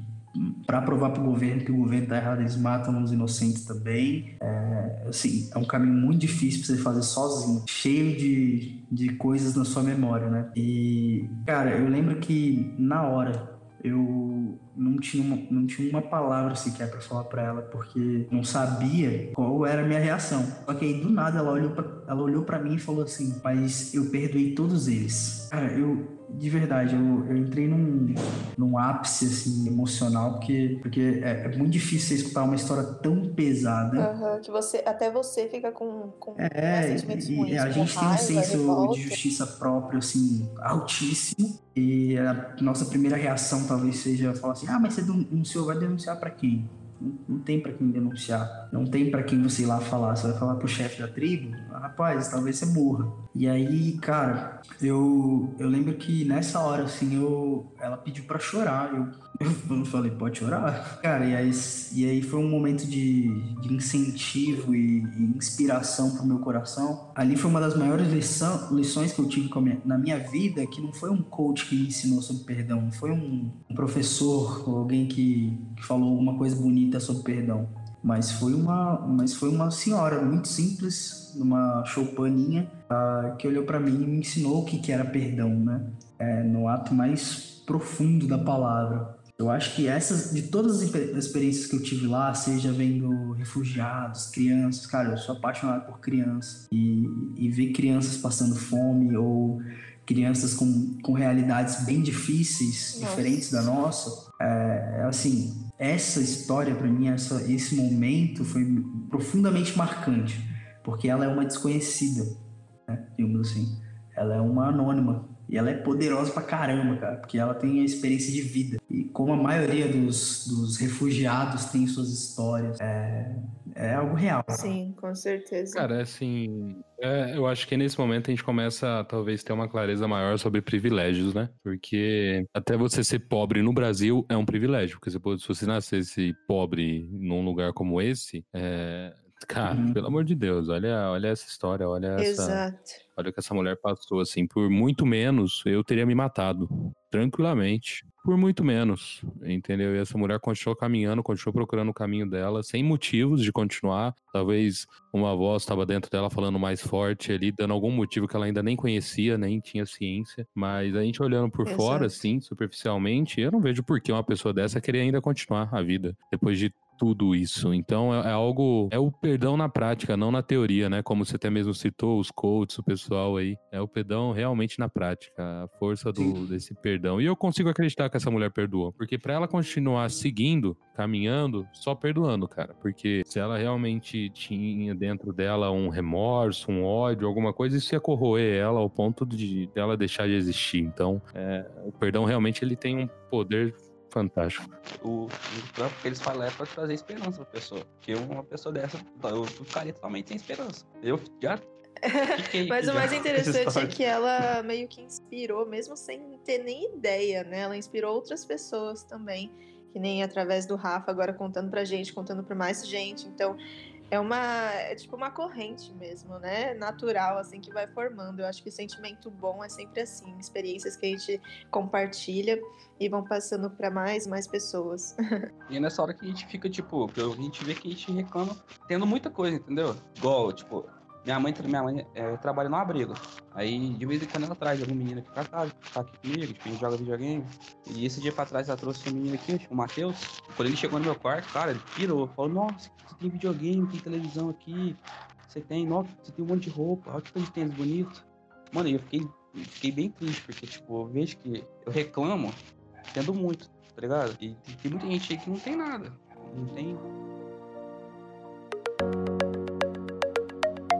para provar para o governo que o governo está errado, eles matam os inocentes também. É, assim, é um caminho muito difícil para você fazer sozinho, cheio de, de coisas na sua memória, né? E, cara, eu lembro que na hora eu não tinha uma, não tinha uma palavra sequer para falar para ela porque não sabia qual era a minha reação. Só que aí do nada ela olhou pra, ela olhou para mim e falou assim: "Mas eu perdoei todos eles". Cara, eu de verdade, eu, eu entrei num, num ápice, assim, emocional, porque, porque é, é muito difícil você escutar uma história tão pesada. Uhum, que você, até você fica com, com é, sentimentos e, ruins, a gente raiva, tem um senso de justiça próprio, assim, altíssimo. E a nossa primeira reação talvez seja falar assim, ah, mas você denunciou, vai denunciar para quem? Não, tem para quem denunciar, não tem para quem você ir lá falar. Você vai falar pro chefe da tribo, rapaz, talvez você morra. E aí, cara, eu, eu lembro que nessa hora, assim, eu, ela pediu para chorar. Eu, eu falei, pode chorar? Cara, e aí, e aí foi um momento de, de incentivo e, e inspiração pro meu coração. Ali foi uma das maiores lição, lições que eu tive minha, na minha vida, que não foi um coach que me ensinou sobre perdão, foi um, um professor ou alguém que, que falou alguma coisa bonita sobre perdão. Mas foi uma, mas foi uma senhora muito simples, numa choupaninha, uh, que olhou para mim e me ensinou o que, que era perdão, né? É, no ato mais profundo da palavra. Eu acho que essas, de todas as experiências que eu tive lá, seja vendo refugiados, crianças, cara, eu sou apaixonado por crianças. E, e ver crianças passando fome ou crianças com, com realidades bem difíceis, nossa. diferentes da nossa, é, assim, essa história para mim, essa, esse momento foi profundamente marcante, porque ela é uma desconhecida, né, digamos assim. Ela é uma anônima e ela é poderosa pra caramba, cara, porque ela tem a experiência de vida. E como a maioria dos, dos refugiados tem suas histórias, é, é algo real. Sim, com certeza. Cara, assim, é, eu acho que nesse momento a gente começa a talvez ter uma clareza maior sobre privilégios, né? Porque até você ser pobre no Brasil é um privilégio, porque se você nascesse pobre num lugar como esse, é, Cara, uhum. pelo amor de Deus, olha, olha essa história, olha essa. Exato. Olha o que essa mulher passou, assim. Por muito menos, eu teria me matado. Tranquilamente. Por muito menos. Entendeu? E essa mulher continuou caminhando, continuou procurando o caminho dela, sem motivos de continuar. Talvez uma voz estava dentro dela falando mais forte ali, dando algum motivo que ela ainda nem conhecia, nem tinha ciência. Mas a gente olhando por Exato. fora, assim, superficialmente, eu não vejo por que uma pessoa dessa queria ainda continuar a vida. Depois de tudo isso. Então é, é, algo. É o perdão na prática, não na teoria, né? Como você até mesmo citou, os coaches, o pessoal aí. É o perdão realmente na prática, a força do, desse perdão. E eu consigo acreditar que essa mulher perdoou. Porque para ela continuar seguindo, caminhando, só perdoando, cara. Porque se ela realmente tinha dentro dela um remorso, um ódio, alguma coisa, isso ia corroer ela ao ponto de dela deixar de existir. Então, é, o perdão realmente ele tem um poder Fantástico. O, o que eles falam é pra trazer esperança pra pessoa. Porque uma pessoa dessa, eu ficaria totalmente sem esperança. Eu já Mas o mais interessante é que ela meio que inspirou, mesmo sem ter nem ideia, né? Ela inspirou outras pessoas também, que nem através do Rafa, agora contando pra gente, contando pra mais gente. Então, É uma, é tipo uma corrente mesmo, né? Natural, assim, que vai formando. Eu acho que o sentimento bom é sempre assim, experiências que a gente compartilha e vão passando para mais, mais pessoas. e é nessa hora que a gente fica, tipo, a gente vê que a gente reclama tendo muita coisa, entendeu? Igual, tipo, minha mãe, minha mãe é, trabalha no abrigo. Aí, de vez em quando, ela traz algum menino aqui pra casa, tá aqui comigo, tipo, a gente joga videogame. E esse dia pra trás, ela trouxe um menino aqui, o Matheus. Quando ele chegou no meu quarto, cara, ele pirou. Falou, nossa, você tem videogame, tem televisão aqui. Você tem, nossa, você tem um monte de roupa. Olha que tanto de tênis bonito. Mano, eu fiquei, fiquei bem triste, porque, tipo, eu vejo que eu reclamo tendo muito, tá ligado? E tem, tem muita gente aí que não tem nada. Não tem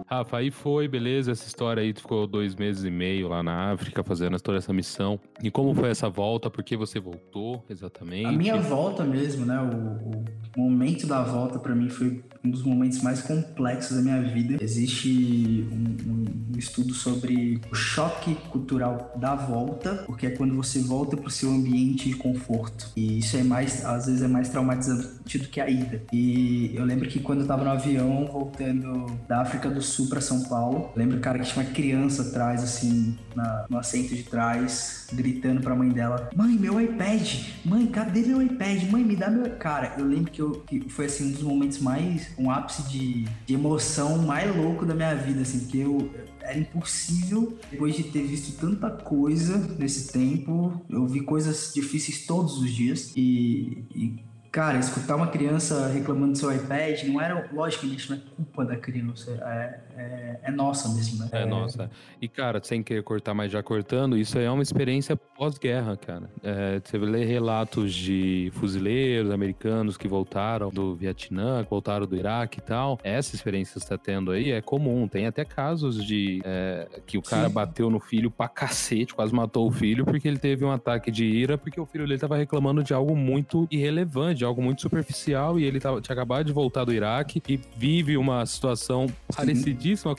Rafa, aí foi, beleza, essa história aí, tu ficou dois meses e meio lá na África fazendo toda essa missão. E como foi essa volta? Por que você voltou, exatamente? A minha volta mesmo, né, o, o momento da volta para mim foi um dos momentos mais complexos da minha vida. Existe um, um, estudo sobre o choque cultural da volta, porque é quando você volta para o seu ambiente de conforto. E isso é mais, às vezes, é mais traumatizante do que a ida. E eu lembro que quando eu tava no avião, voltando da África do Sul para São Paulo, lembro, cara, que tinha uma criança atrás, assim, na, no assento de trás, gritando pra mãe dela: Mãe, meu iPad! Mãe, cadê meu iPad? Mãe, me dá meu. Cara, eu lembro que, eu, que foi, assim, um dos momentos mais um ápice de, de emoção mais louco da minha vida, assim, porque eu era impossível, depois de ter visto tanta coisa nesse tempo, eu vi coisas difíceis todos os dias e, e Cara, escutar uma criança reclamando do seu iPad não era. Lógico que isso não é culpa da criança, é, é, é nossa mesmo, né? É, nossa. E, cara, sem querer cortar, mas já cortando, isso aí é uma experiência pós-guerra, cara. É, você lê relatos de fuzileiros americanos que voltaram do Vietnã, que voltaram do Iraque e tal. Essa experiência que você tá tendo aí é comum. Tem até casos de é, que o cara Sim. bateu no filho pra cacete, quase matou o filho, porque ele teve um ataque de ira, porque o filho dele tava reclamando de algo muito irrelevante de algo muito superficial e ele tava, tinha acabado de voltar do Iraque e vive uma situação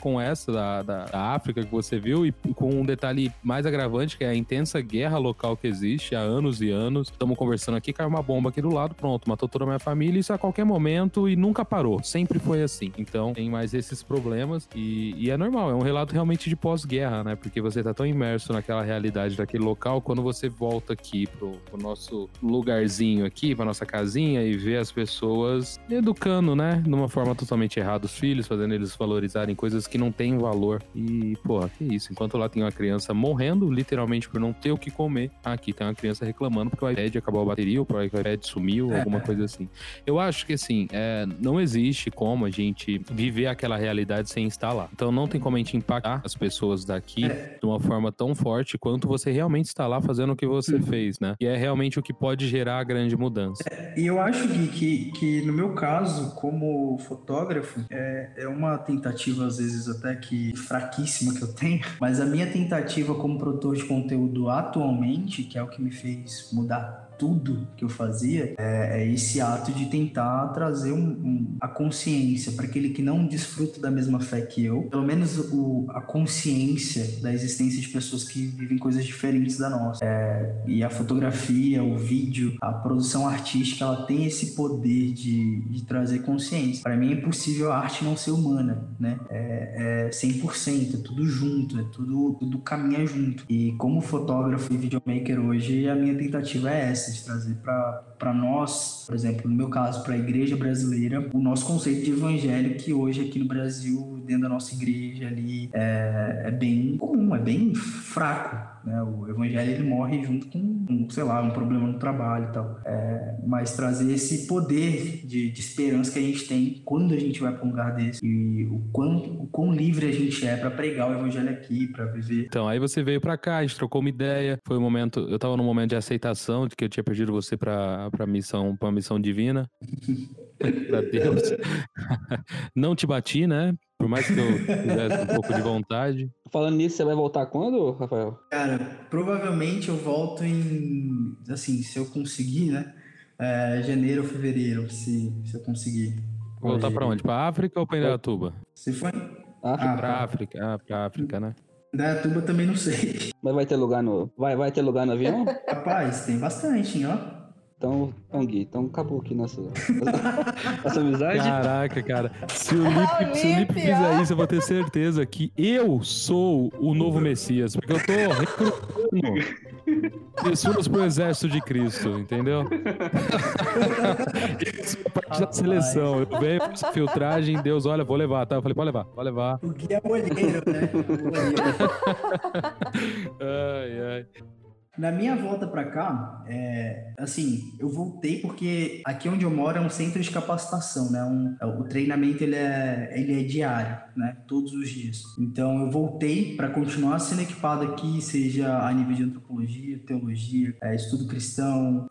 com essa da, da, da, África que você viu e com um detalhe mais agravante que é a intensa guerra local que existe há anos e anos. Estamos conversando aqui, caiu uma bomba aqui do lado, pronto, matou toda a minha família, isso a qualquer momento e nunca parou. Sempre foi assim. Então tem mais esses problemas e, e é normal, é um relato realmente de pós-guerra, né? Porque você tá tão imerso naquela realidade daquele local, quando você volta aqui pro, pro nosso lugarzinho aqui, pra nossa casinha e ver as pessoas educando, né? De uma forma totalmente errada os filhos, fazendo eles valorizarem coisas que não têm valor. E, pô, que isso. Enquanto lá tem uma criança morrendo, literalmente por não ter o que comer, aqui tem uma criança reclamando porque o iPad acabou a bateria, ou o iPad sumiu, é. alguma coisa assim. Eu acho que, assim, é, não existe como a gente viver aquela realidade sem estar lá. Então não tem como a gente impactar as pessoas daqui é. de uma forma tão forte quanto você realmente está lá fazendo o que você hum. fez, né? E é realmente o que pode gerar a grande mudança. É, e eu acho, Gui, que, que no meu caso, como fotógrafo, é, é uma tentativa, às vezes, até que fraquíssima que eu tenho, mas a minha tentativa como produtor de conteúdo atualmente, que é o que me fez mudar tudo que eu fazia é, é esse ato de tentar trazer um, um, a consciência para aquele que não desfruta da mesma fé que eu, pelo menos o, a consciência da existência de pessoas que vivem coisas diferentes da nossa. É, e a fotografia, o vídeo, a produção artística, ela tem esse poder de, de trazer consciência. Para mim é impossível a arte não ser humana, né? É, é 100%, é tudo junto, é tudo, tudo caminha junto. E como fotógrafo e videomaker hoje, a minha tentativa é essa de trazer para nós, por exemplo, no meu caso, para a igreja brasileira, o nosso conceito de evangelho que hoje aqui no Brasil, dentro da nossa igreja ali, é, é bem comum, é bem fraco. Né? O evangelho ele morre junto com, um, sei lá, um problema no trabalho e tal. É, mas trazer esse poder de, de, esperança que a gente tem quando a gente vai para um lugar desse e o quão, o quão livre a gente é para pregar o evangelho aqui, para viver. Então, aí você veio para cá, a gente trocou uma ideia. Foi um momento, eu tava num momento de aceitação de que eu tinha perdido você para para missão, para missão divina. para Deus. Não te bati, né? Por mais que eu tivesse um pouco de vontade. Falando nisso, você vai voltar quando, Rafael? Cara, provavelmente eu volto em. Assim, se eu conseguir, né? É, janeiro ou fevereiro, se, se eu conseguir. Voltar pra onde? Pra África ou pra Indaiatuba? Se for. Ah, ah, pra África. Ah, pra África, né? Indaiatuba também não sei. Mas vai ter lugar no. Vai, vai ter lugar no avião? Rapaz, tem bastante, hein, ó. Então, então, Gui, então acabou aqui nossa, nossa amizade. Caraca, cara. Se o Lipe, se o Lipe fizer isso, eu vou ter certeza que eu sou o novo Messias. Porque eu tô recrutando pessoas pro exército de Cristo, entendeu? Isso é parte da seleção. Eu venho pra essa filtragem, Deus, olha, vou levar, tá? Eu falei, pode levar, pode levar. O Gui é olheiro, né? ai, ai. Na minha volta para cá, é, assim, eu voltei porque aqui onde eu moro é um centro de capacitação, né? Um, é, o treinamento ele é, ele é diário, né? Todos os dias. Então eu voltei para continuar sendo equipado aqui, seja a nível de antropologia, teologia, é, estudo cristão,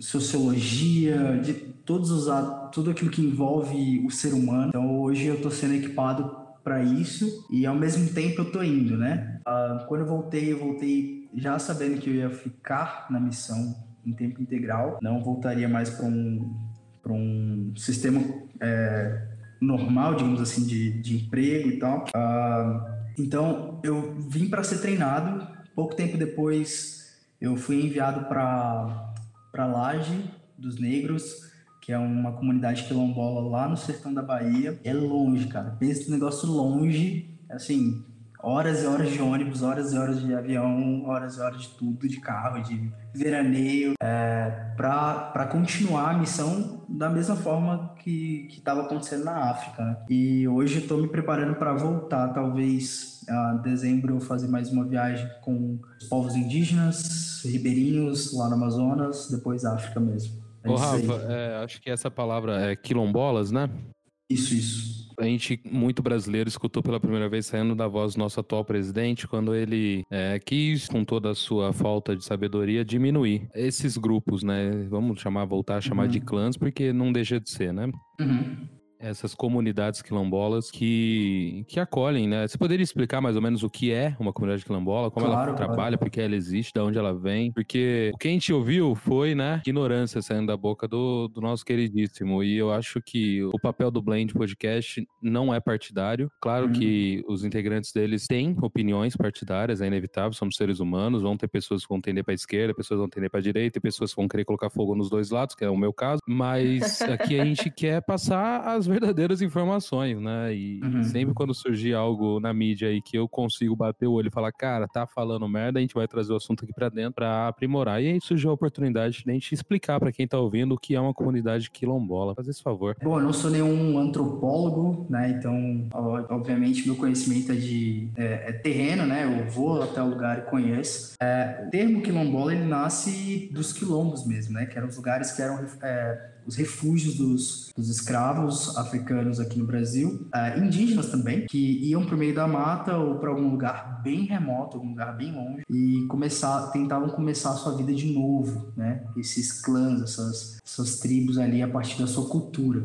sociologia, de todos os tudo aquilo que envolve o ser humano. Então hoje eu estou sendo equipado para isso e ao mesmo tempo eu tô indo, né? Uh, quando eu voltei, eu voltei já sabendo que eu ia ficar na missão em tempo integral, não voltaria mais para um, um sistema é, normal, digamos assim, de, de emprego e tal. Uh, então, eu vim para ser treinado. Pouco tempo depois, eu fui enviado para Laje dos Negros, que é uma comunidade quilombola lá no sertão da Bahia. É longe, cara. Pensa no negócio longe, assim, horas e horas de ônibus, horas e horas de avião, horas e horas de tudo, de carro, de veraneio, é, para continuar a missão da mesma forma que estava acontecendo na África. Né? E hoje estou me preparando para voltar, talvez em dezembro, fazer mais uma viagem com os povos indígenas, ribeirinhos lá no Amazonas, depois África mesmo. É Ô, Rafa, é, acho que essa palavra é quilombolas, né? Isso, isso a gente, muito brasileiro, escutou pela primeira vez saindo da voz do nosso atual presidente quando ele é, quis, com toda a sua falta de sabedoria, diminuir esses grupos, né? Vamos chamar, voltar a chamar uhum. de clãs, porque não deixa de ser, né? Uhum essas comunidades quilombolas que, que acolhem, né? Você poderia explicar mais ou menos o que é uma comunidade quilombola, como claro, ela trabalha, por que ela existe, de onde ela vem? Porque o que a gente ouviu foi, né, ignorância saindo da boca do, do nosso queridíssimo. E eu acho que o papel do Blend Podcast não é partidário. Claro uhum. que os integrantes deles têm opiniões partidárias, é inevitável, somos seres humanos, vão ter pessoas que vão tender para esquerda, pessoas vão tender para direita, e pessoas que vão querer colocar fogo nos dois lados, que é o meu caso. Mas aqui a gente quer passar as verdadeiras informações, né? E uhum. sempre quando surgir algo na mídia aí que eu consigo bater o olho e falar, cara, tá falando merda, a gente vai trazer o assunto aqui para dentro para aprimorar. E aí surgiu a oportunidade de a gente explicar para quem tá ouvindo o que é uma comunidade quilombola. Faz esse favor. Bom, eu não sou nenhum antropólogo, né? Então, obviamente, meu conhecimento é de é, é terreno, né? Eu vou até o lugar e conheço. É, o termo quilombola ele nasce dos quilombos mesmo, né? Que eram os lugares que eram é, os refúgios dos, dos escravos africanos aqui no Brasil, uh, indígenas também, que iam para o meio da mata ou para algum lugar bem remoto, algum lugar bem longe, e começar, tentavam começar a sua vida de novo, né? Esses clãs, essas, essas tribos ali a partir da sua cultura.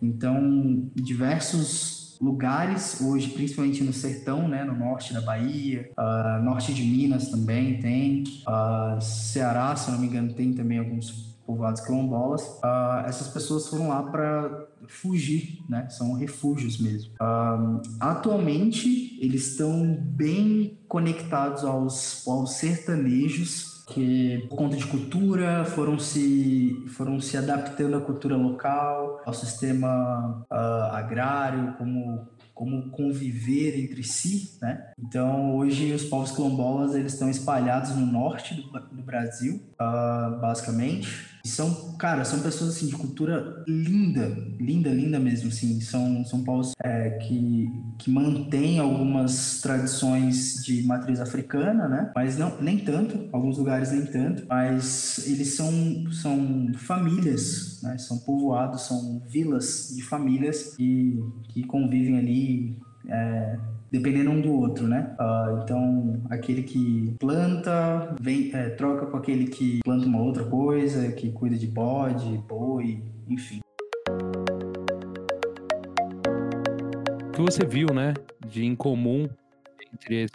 Então, diversos lugares hoje, principalmente no sertão, né, no norte da Bahia, uh, norte de Minas também tem, uh, Ceará, se não me engano, tem também alguns povoados quilombolas, uh, essas pessoas foram lá para fugir, né? São refúgios mesmo. Uh, atualmente, eles estão bem conectados aos povos sertanejos que por conta de cultura foram se foram se adaptando à cultura local, ao sistema uh, agrário, como como conviver entre si, né? Então, hoje os povos quilombolas eles estão espalhados no norte do, do Brasil, uh, basicamente, são, cara, são pessoas assim de cultura linda, linda, linda mesmo, assim. São, são povos é, que, que mantêm algumas tradições de matriz africana, né? Mas não, nem tanto, alguns lugares nem tanto. Mas eles são, são famílias, né? São povoados, são vilas de famílias que, que convivem ali. É, dependendo um do outro, né? Uh, então, aquele que planta vem, é, troca com aquele que planta uma outra coisa, que cuida de bode, boi, enfim. O que você viu, né, de incomum entre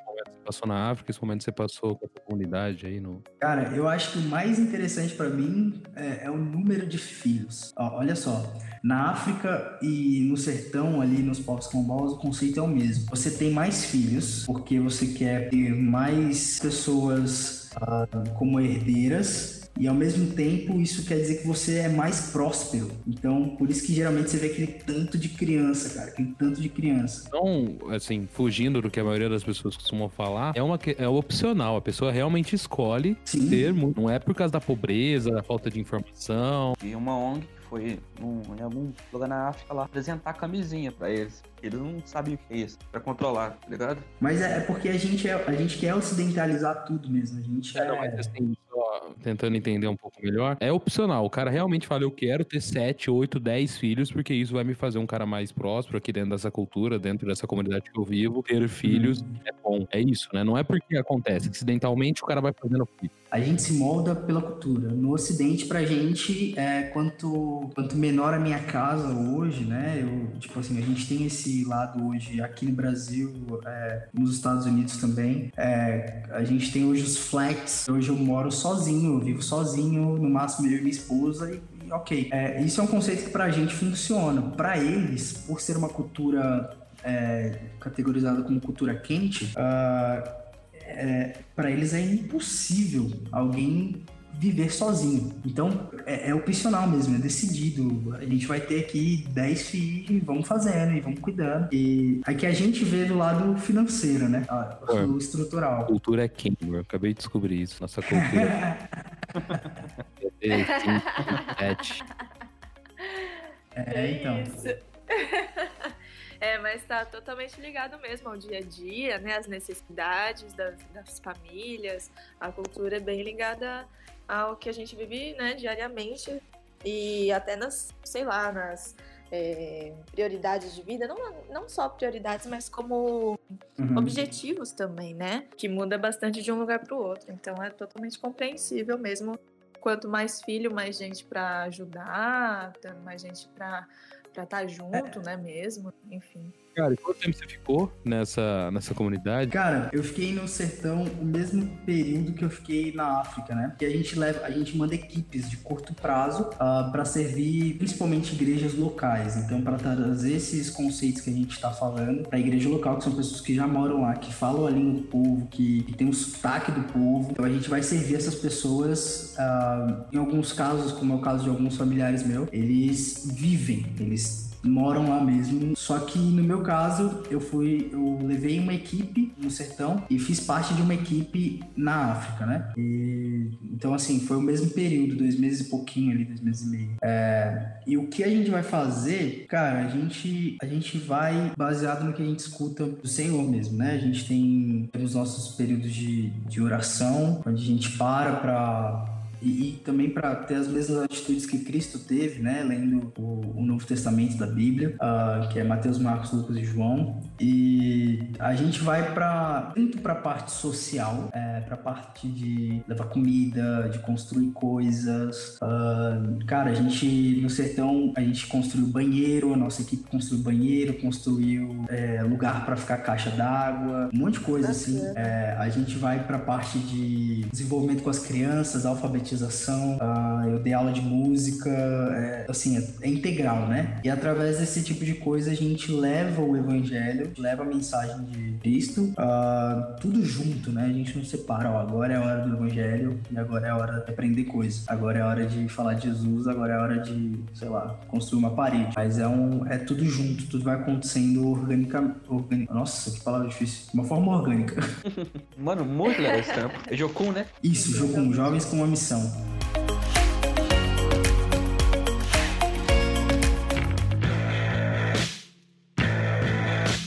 passou na África esse momento que você passou com a comunidade aí no... Cara, eu acho que o mais interessante para mim é, é, o número de filhos. Ó, olha só, na África e no sertão, ali nos povos quilombolas, o conceito é o mesmo. Você tem mais filhos porque você quer ter mais pessoas uh, como herdeiras E ao mesmo tempo, isso quer dizer que você é mais próspero. Então, por isso que geralmente você vê aquele tanto de criança, cara, aquele tanto de criança. Então, assim, fugindo do que a maioria das pessoas costumam falar, é uma é opcional. A pessoa realmente escolhe Sim. ter, não é por causa da pobreza, da falta de informação. E uma ONG foi num, em algum lugar na África lá apresentar camisinha pra eles. Eles não sabiam o que é isso, pra controlar, tá ligado? Mas é, é porque a gente, é, a gente quer ocidentalizar tudo mesmo. A gente é. Não, mas assim, só tentando entender um pouco melhor, é opcional. O cara realmente fala, eu quero ter 7, 8, 10 filhos, porque isso vai me fazer um cara mais próspero aqui dentro dessa cultura, dentro dessa comunidade que eu vivo. Ter filhos Uhum. é bom. É isso, né? Não é porque acontece. Acidentalmente o cara vai fazendo filho. A gente se molda pela cultura. No Ocidente, pra gente, é, quanto, quanto menor a minha casa hoje, né? Eu, tipo assim, a gente tem esse lado hoje aqui no Brasil, é, nos Estados Unidos também. É, a gente tem hoje os flats. Hoje eu moro sozinho, eu vivo sozinho, no máximo eu e minha esposa, e, ok. É, isso é um conceito que pra gente funciona. Pra eles, por ser uma cultura é, categorizada como cultura quente, ah, é, para eles é impossível alguém viver sozinho. Então é, é opcional mesmo, é decidido. A gente vai ter aqui 10 filhos, e vamos fazendo e vamos cuidando. E aqui a gente vê do lado financeiro, né? Ah, É. O estrutural. Cultura é king, eu acabei de descobrir isso. Nossa cultura. é sete. É, então. Isso. É, mas tá totalmente ligado mesmo ao dia a dia, né? As necessidades das, das famílias. A cultura é bem ligada ao que a gente vive, né, diariamente. E até nas, sei lá, nas é, prioridades de vida. Não, não só prioridades, mas como Uhum. objetivos também, né? Que muda bastante de um lugar para o outro. Então é totalmente compreensível mesmo. Quanto mais filho, mais gente para ajudar, tá- mais gente para para estar junto, né? Mesmo, enfim. Cara, e quanto tempo você ficou nessa, nessa comunidade? Cara, eu fiquei no sertão o mesmo período que eu fiquei na África, né? Que a gente leva, a gente manda equipes de curto prazo para servir principalmente igrejas locais. Então, para trazer esses conceitos que a gente está falando para a igreja local, que são pessoas que já moram lá, que falam a língua do povo, que, que tem o sotaque do povo. Então, a gente vai servir essas pessoas. ah, em alguns casos, como é o caso de alguns familiares meus, eles vivem, eles moram lá mesmo. Só que no meu caso, eu fui, eu levei uma equipe no sertão e fiz parte de uma equipe na África, né? E, então, assim, foi o mesmo período, dois meses e pouquinho ali, dois meses e meio. É, e o que a gente vai fazer, cara, a gente, a gente vai baseado no que a gente escuta do Senhor mesmo, né? A gente tem, tem os nossos períodos de, de oração, onde a gente para pra e, e também para ter as mesmas atitudes que Cristo teve, né? Lendo o, o Novo Testamento da Bíblia, ah, que é Mateus, Marcos, Lucas e João. E a gente vai para tanto para a parte social, é, para a parte de levar comida, de construir coisas. Ah, cara, a gente no sertão a gente construiu banheiro, a nossa equipe construiu banheiro, construiu é, lugar para ficar caixa d'água, um monte de coisa assim. É, a gente vai para a parte de desenvolvimento com as crianças, alfabetização. Ah, eu dei aula de música, é, assim, é, é integral, né? E através desse tipo de coisa a gente leva o evangelho, leva a mensagem de Cristo, ah, tudo junto, né? A gente não separa, ó, agora é a hora do evangelho e agora é a hora de aprender coisas. Agora é a hora de falar de Jesus, agora é a hora de, sei lá, construir uma parede. Mas é um, é tudo junto, tudo vai acontecendo organicamente. Nossa, que palavra difícil. De uma forma orgânica. Mano, muito legal esse trampo. É Jokun, né? Isso, Jocum, Jovens com uma Missão. us.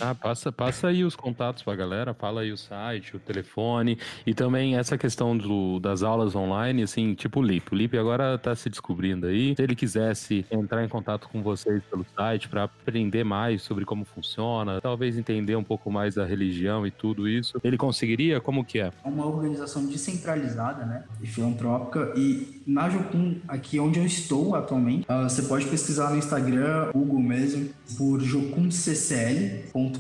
Ah, passa, passa aí os contatos pra galera, fala aí o site, o telefone e também essa questão do, das aulas online, assim, tipo o Lip. O Lip agora tá se descobrindo aí. Se ele quisesse entrar em contato com vocês pelo site pra aprender mais sobre como funciona, talvez entender um pouco mais da religião e tudo isso, ele conseguiria? Como que é? É uma organização descentralizada, né? E filantrópica. E na Jocum, aqui onde eu estou atualmente, ah, você pode pesquisar no Instagram, Google mesmo, por jocumccl.com.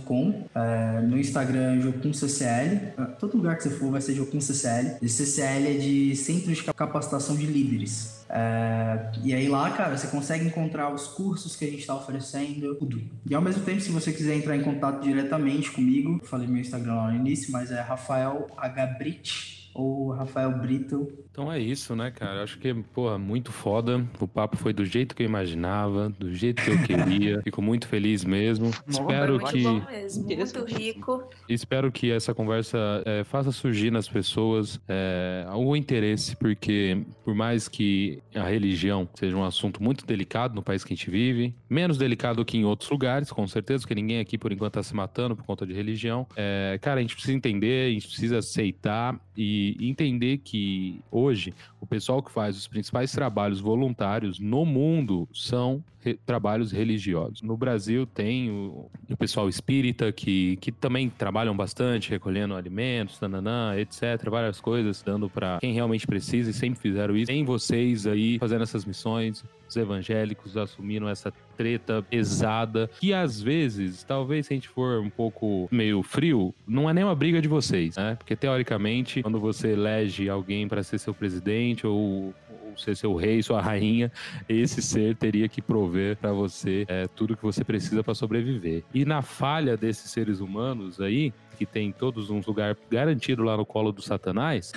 É, no Instagram, jocumccl. Ah, todo lugar que você for vai ser jocumccl. E CCL é de Centro de Capacitação de Líderes. É, e aí lá, cara, você consegue encontrar os cursos que a gente está oferecendo, tudo. E ao mesmo tempo, se você quiser entrar em contato diretamente comigo, falei meu Instagram lá no início, mas é Rafael H. Ou Rafael Brito. Então é isso, né, cara? Acho que, porra, muito foda. O papo foi do jeito que eu imaginava, do jeito que eu queria. Fico muito feliz mesmo. espero foi que. Muito bom mesmo, muito rico. Espero que essa conversa é, faça surgir nas pessoas é, algum interesse, porque por mais que a religião seja um assunto muito delicado no país que a gente vive, menos delicado que em outros lugares, com certeza, porque ninguém aqui por enquanto tá se matando por conta de religião. É, cara, a gente precisa entender, a gente precisa aceitar e entender que hoje o pessoal que faz os principais trabalhos voluntários no mundo são re trabalhos religiosos. No Brasil tem o, o, pessoal espírita que, que também trabalham bastante, recolhendo alimentos, nananã, etc. Várias coisas, dando para quem realmente precisa e sempre fizeram isso. Tem vocês aí fazendo essas missões, os evangélicos assumiram essa treta pesada, que às vezes, talvez se a gente for um pouco meio frio, não é nem uma briga de vocês, né? Porque teoricamente, quando você elege alguém para ser seu presidente ou ser seu rei, sua rainha, esse ser teria que prover para você é, tudo que você precisa para sobreviver. E na falha desses seres humanos aí, que tem todos um lugar garantido lá no colo do Satanás,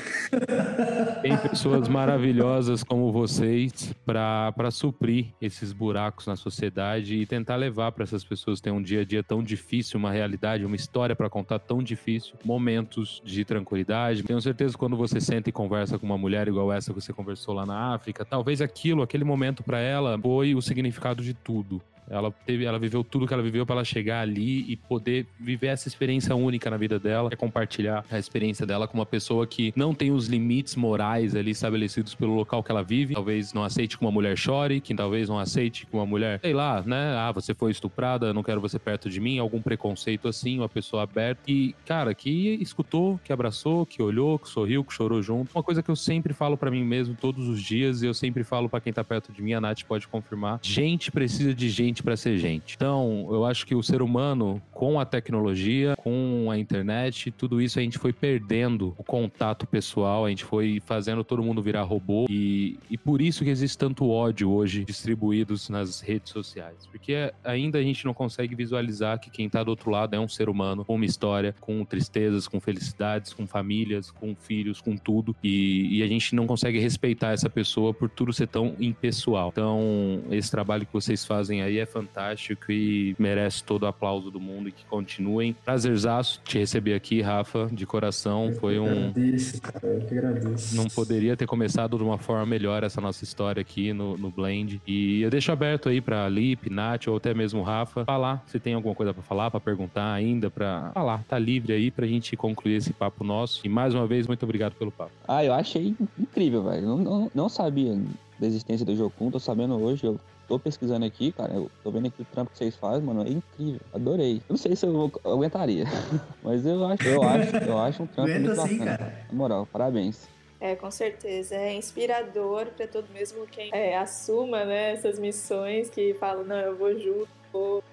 tem pessoas maravilhosas como vocês para suprir esses buracos na sociedade e tentar levar para essas pessoas que têm um dia a dia tão difícil, uma realidade, uma história para contar tão difícil, momentos de tranquilidade. Tenho certeza que quando você senta e conversa com uma mulher igual essa que você conversou lá na África, talvez aquilo, aquele momento para ela foi o significado de tudo. Ela teve, ela viveu tudo que ela viveu para ela chegar ali e poder viver essa experiência única na vida dela, é compartilhar a experiência dela com uma pessoa que não tem os limites morais ali estabelecidos pelo local que ela vive. Talvez não aceite que uma mulher chore, que talvez não aceite que uma mulher, sei lá, né? Ah, você foi estuprada, não quero você perto de mim, algum preconceito assim, uma pessoa aberta e, cara, que escutou, que abraçou, que olhou, que sorriu, que chorou junto. Uma coisa que eu sempre falo para mim mesmo todos os dias e eu sempre falo para quem tá perto de mim, a Nath pode confirmar. Gente precisa de gente gente para ser gente. Então, eu acho que o ser humano, com a tecnologia, com a internet, tudo isso a gente foi perdendo o contato pessoal, a gente foi fazendo todo mundo virar robô e, e por isso que existe tanto ódio hoje distribuídos nas redes sociais. Porque ainda a gente não consegue visualizar que quem tá do outro lado é um ser humano com uma história, com tristezas, com felicidades, com famílias, com filhos, com tudo. E, e a gente não consegue respeitar essa pessoa por tudo ser tão impessoal. Então, esse trabalho que vocês fazem aí é fantástico e merece todo o aplauso do mundo e que continuem. Prazerzaço te receber aqui, Rafa, de coração. Eu Foi um. Agradeço, cara. Eu que agradeço. Não poderia ter começado de uma forma melhor essa nossa história aqui no, no Blend. E eu deixo aberto aí pra Lip, Nath ou até mesmo Rafa falar se tem alguma coisa para falar, para perguntar ainda, para falar. Tá livre aí pra gente concluir esse papo nosso. E mais uma vez, muito obrigado pelo papo. Ah, eu achei incrível, velho. Não, não, não sabia da existência do Jocum, tô sabendo hoje. Eu tô pesquisando aqui, cara, eu tô vendo aqui o trampo que vocês fazem, mano, é incrível. Adorei. Eu não sei se eu aguentaria, mas eu acho, eu acho, eu acho um trampo Aguenta muito sim, bacana. cara. Na moral, parabéns. É, com certeza. É inspirador para todo mesmo quem é, assuma né, essas missões, que fala, não, eu vou junto, vou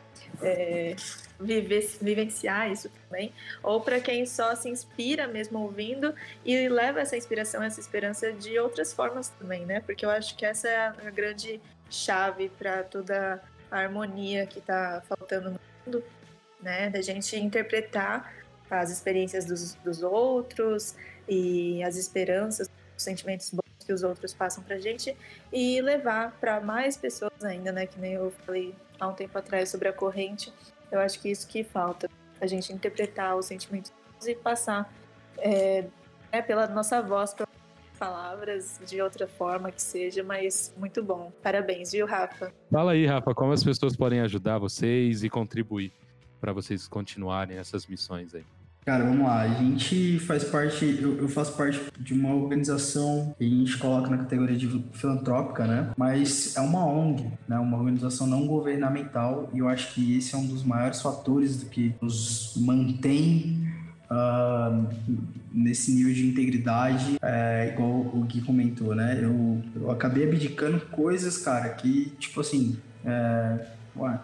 é, viver, vivenciar isso também. Ou para quem só se inspira mesmo ouvindo e leva essa inspiração, essa esperança de outras formas também, né? Porque eu acho que essa é a grande chave para toda a harmonia que está faltando no mundo, né? Da gente interpretar as experiências dos, dos outros e as esperanças, os sentimentos bons que os outros passam pra gente e levar para mais pessoas ainda, né? Que nem eu falei há um tempo atrás sobre a corrente. Eu acho que isso que falta, a gente interpretar os sentimentos e passar é, né, pela nossa voz, pelas palavras, de outra forma que seja, mas muito bom. Parabéns, viu, Rafa? Fala aí, Rafa, como as pessoas podem ajudar vocês e contribuir para vocês continuarem essas missões aí. Cara, vamos lá. A gente faz parte, eu, eu, faço parte de uma organização que a gente coloca na categoria de filantrópica, né? Mas é uma ONG, né? Uma organização não governamental e eu acho que esse é um dos maiores fatores do que nos mantém uh, nesse nível de integridade, é, igual o Gui comentou, né? Eu, eu acabei abdicando coisas, cara, que, tipo assim, é,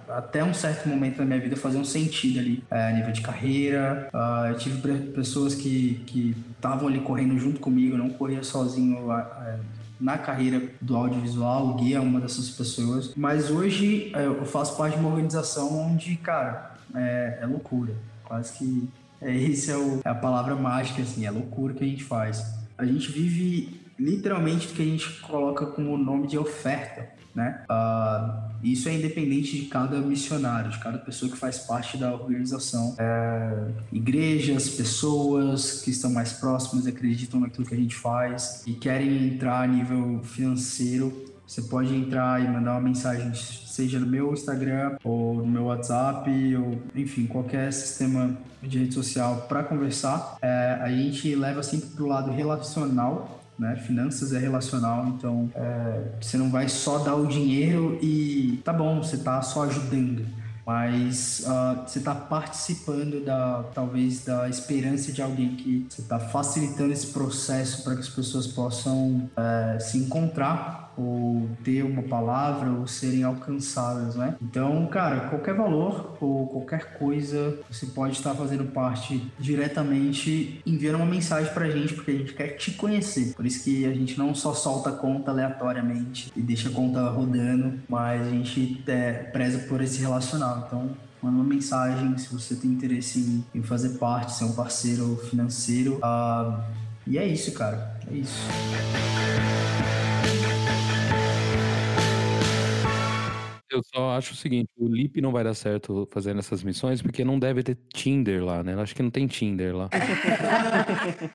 até um certo momento da minha vida fazer um sentido ali, é, nível de carreira. Uh, eu tive pessoas que estavam ali correndo junto comigo, eu não corria sozinho. Uh, na carreira do audiovisual, o Gui é uma dessas pessoas. Mas hoje é, eu faço parte de uma organização onde, cara, é, é loucura. Quase que é, esse é, o, é, a palavra mágica, assim, é loucura que a gente faz. a gente vive literalmente o que a gente coloca como nome de oferta, né? Uh, isso é independente de cada missionário, de cada pessoa que faz parte da organização. É, igrejas, pessoas que estão mais próximas, acreditam naquilo que a gente faz e querem entrar a nível financeiro você pode entrar e mandar uma mensagem, seja no meu Instagram ou no meu WhatsApp, ou enfim, qualquer sistema de rede social para conversar. É, a gente leva sempre para o lado relacional né? Finanças é relacional, então é, você não vai só dar o dinheiro e tá bom, você tá só ajudando mas uh, você está participando da talvez da esperança de alguém que você está facilitando esse processo para que as pessoas possam uh, se encontrar ou ter uma palavra ou serem alcançadas, né? Então, cara, qualquer valor ou qualquer coisa, você pode estar fazendo parte diretamente enviando uma mensagem pra gente, porque a gente quer te conhecer. Por isso que a gente não só solta conta aleatoriamente e deixa a conta rodando, mas a gente é, preza por esse relacional. Então, manda uma mensagem se você tem interesse em, fazer parte, ser um parceiro financeiro. Uh, e é isso, cara. É isso. Eu só acho o seguinte, o Lip não vai dar certo fazendo essas missões porque não deve ter Tinder lá, né? Eu acho que não tem Tinder lá.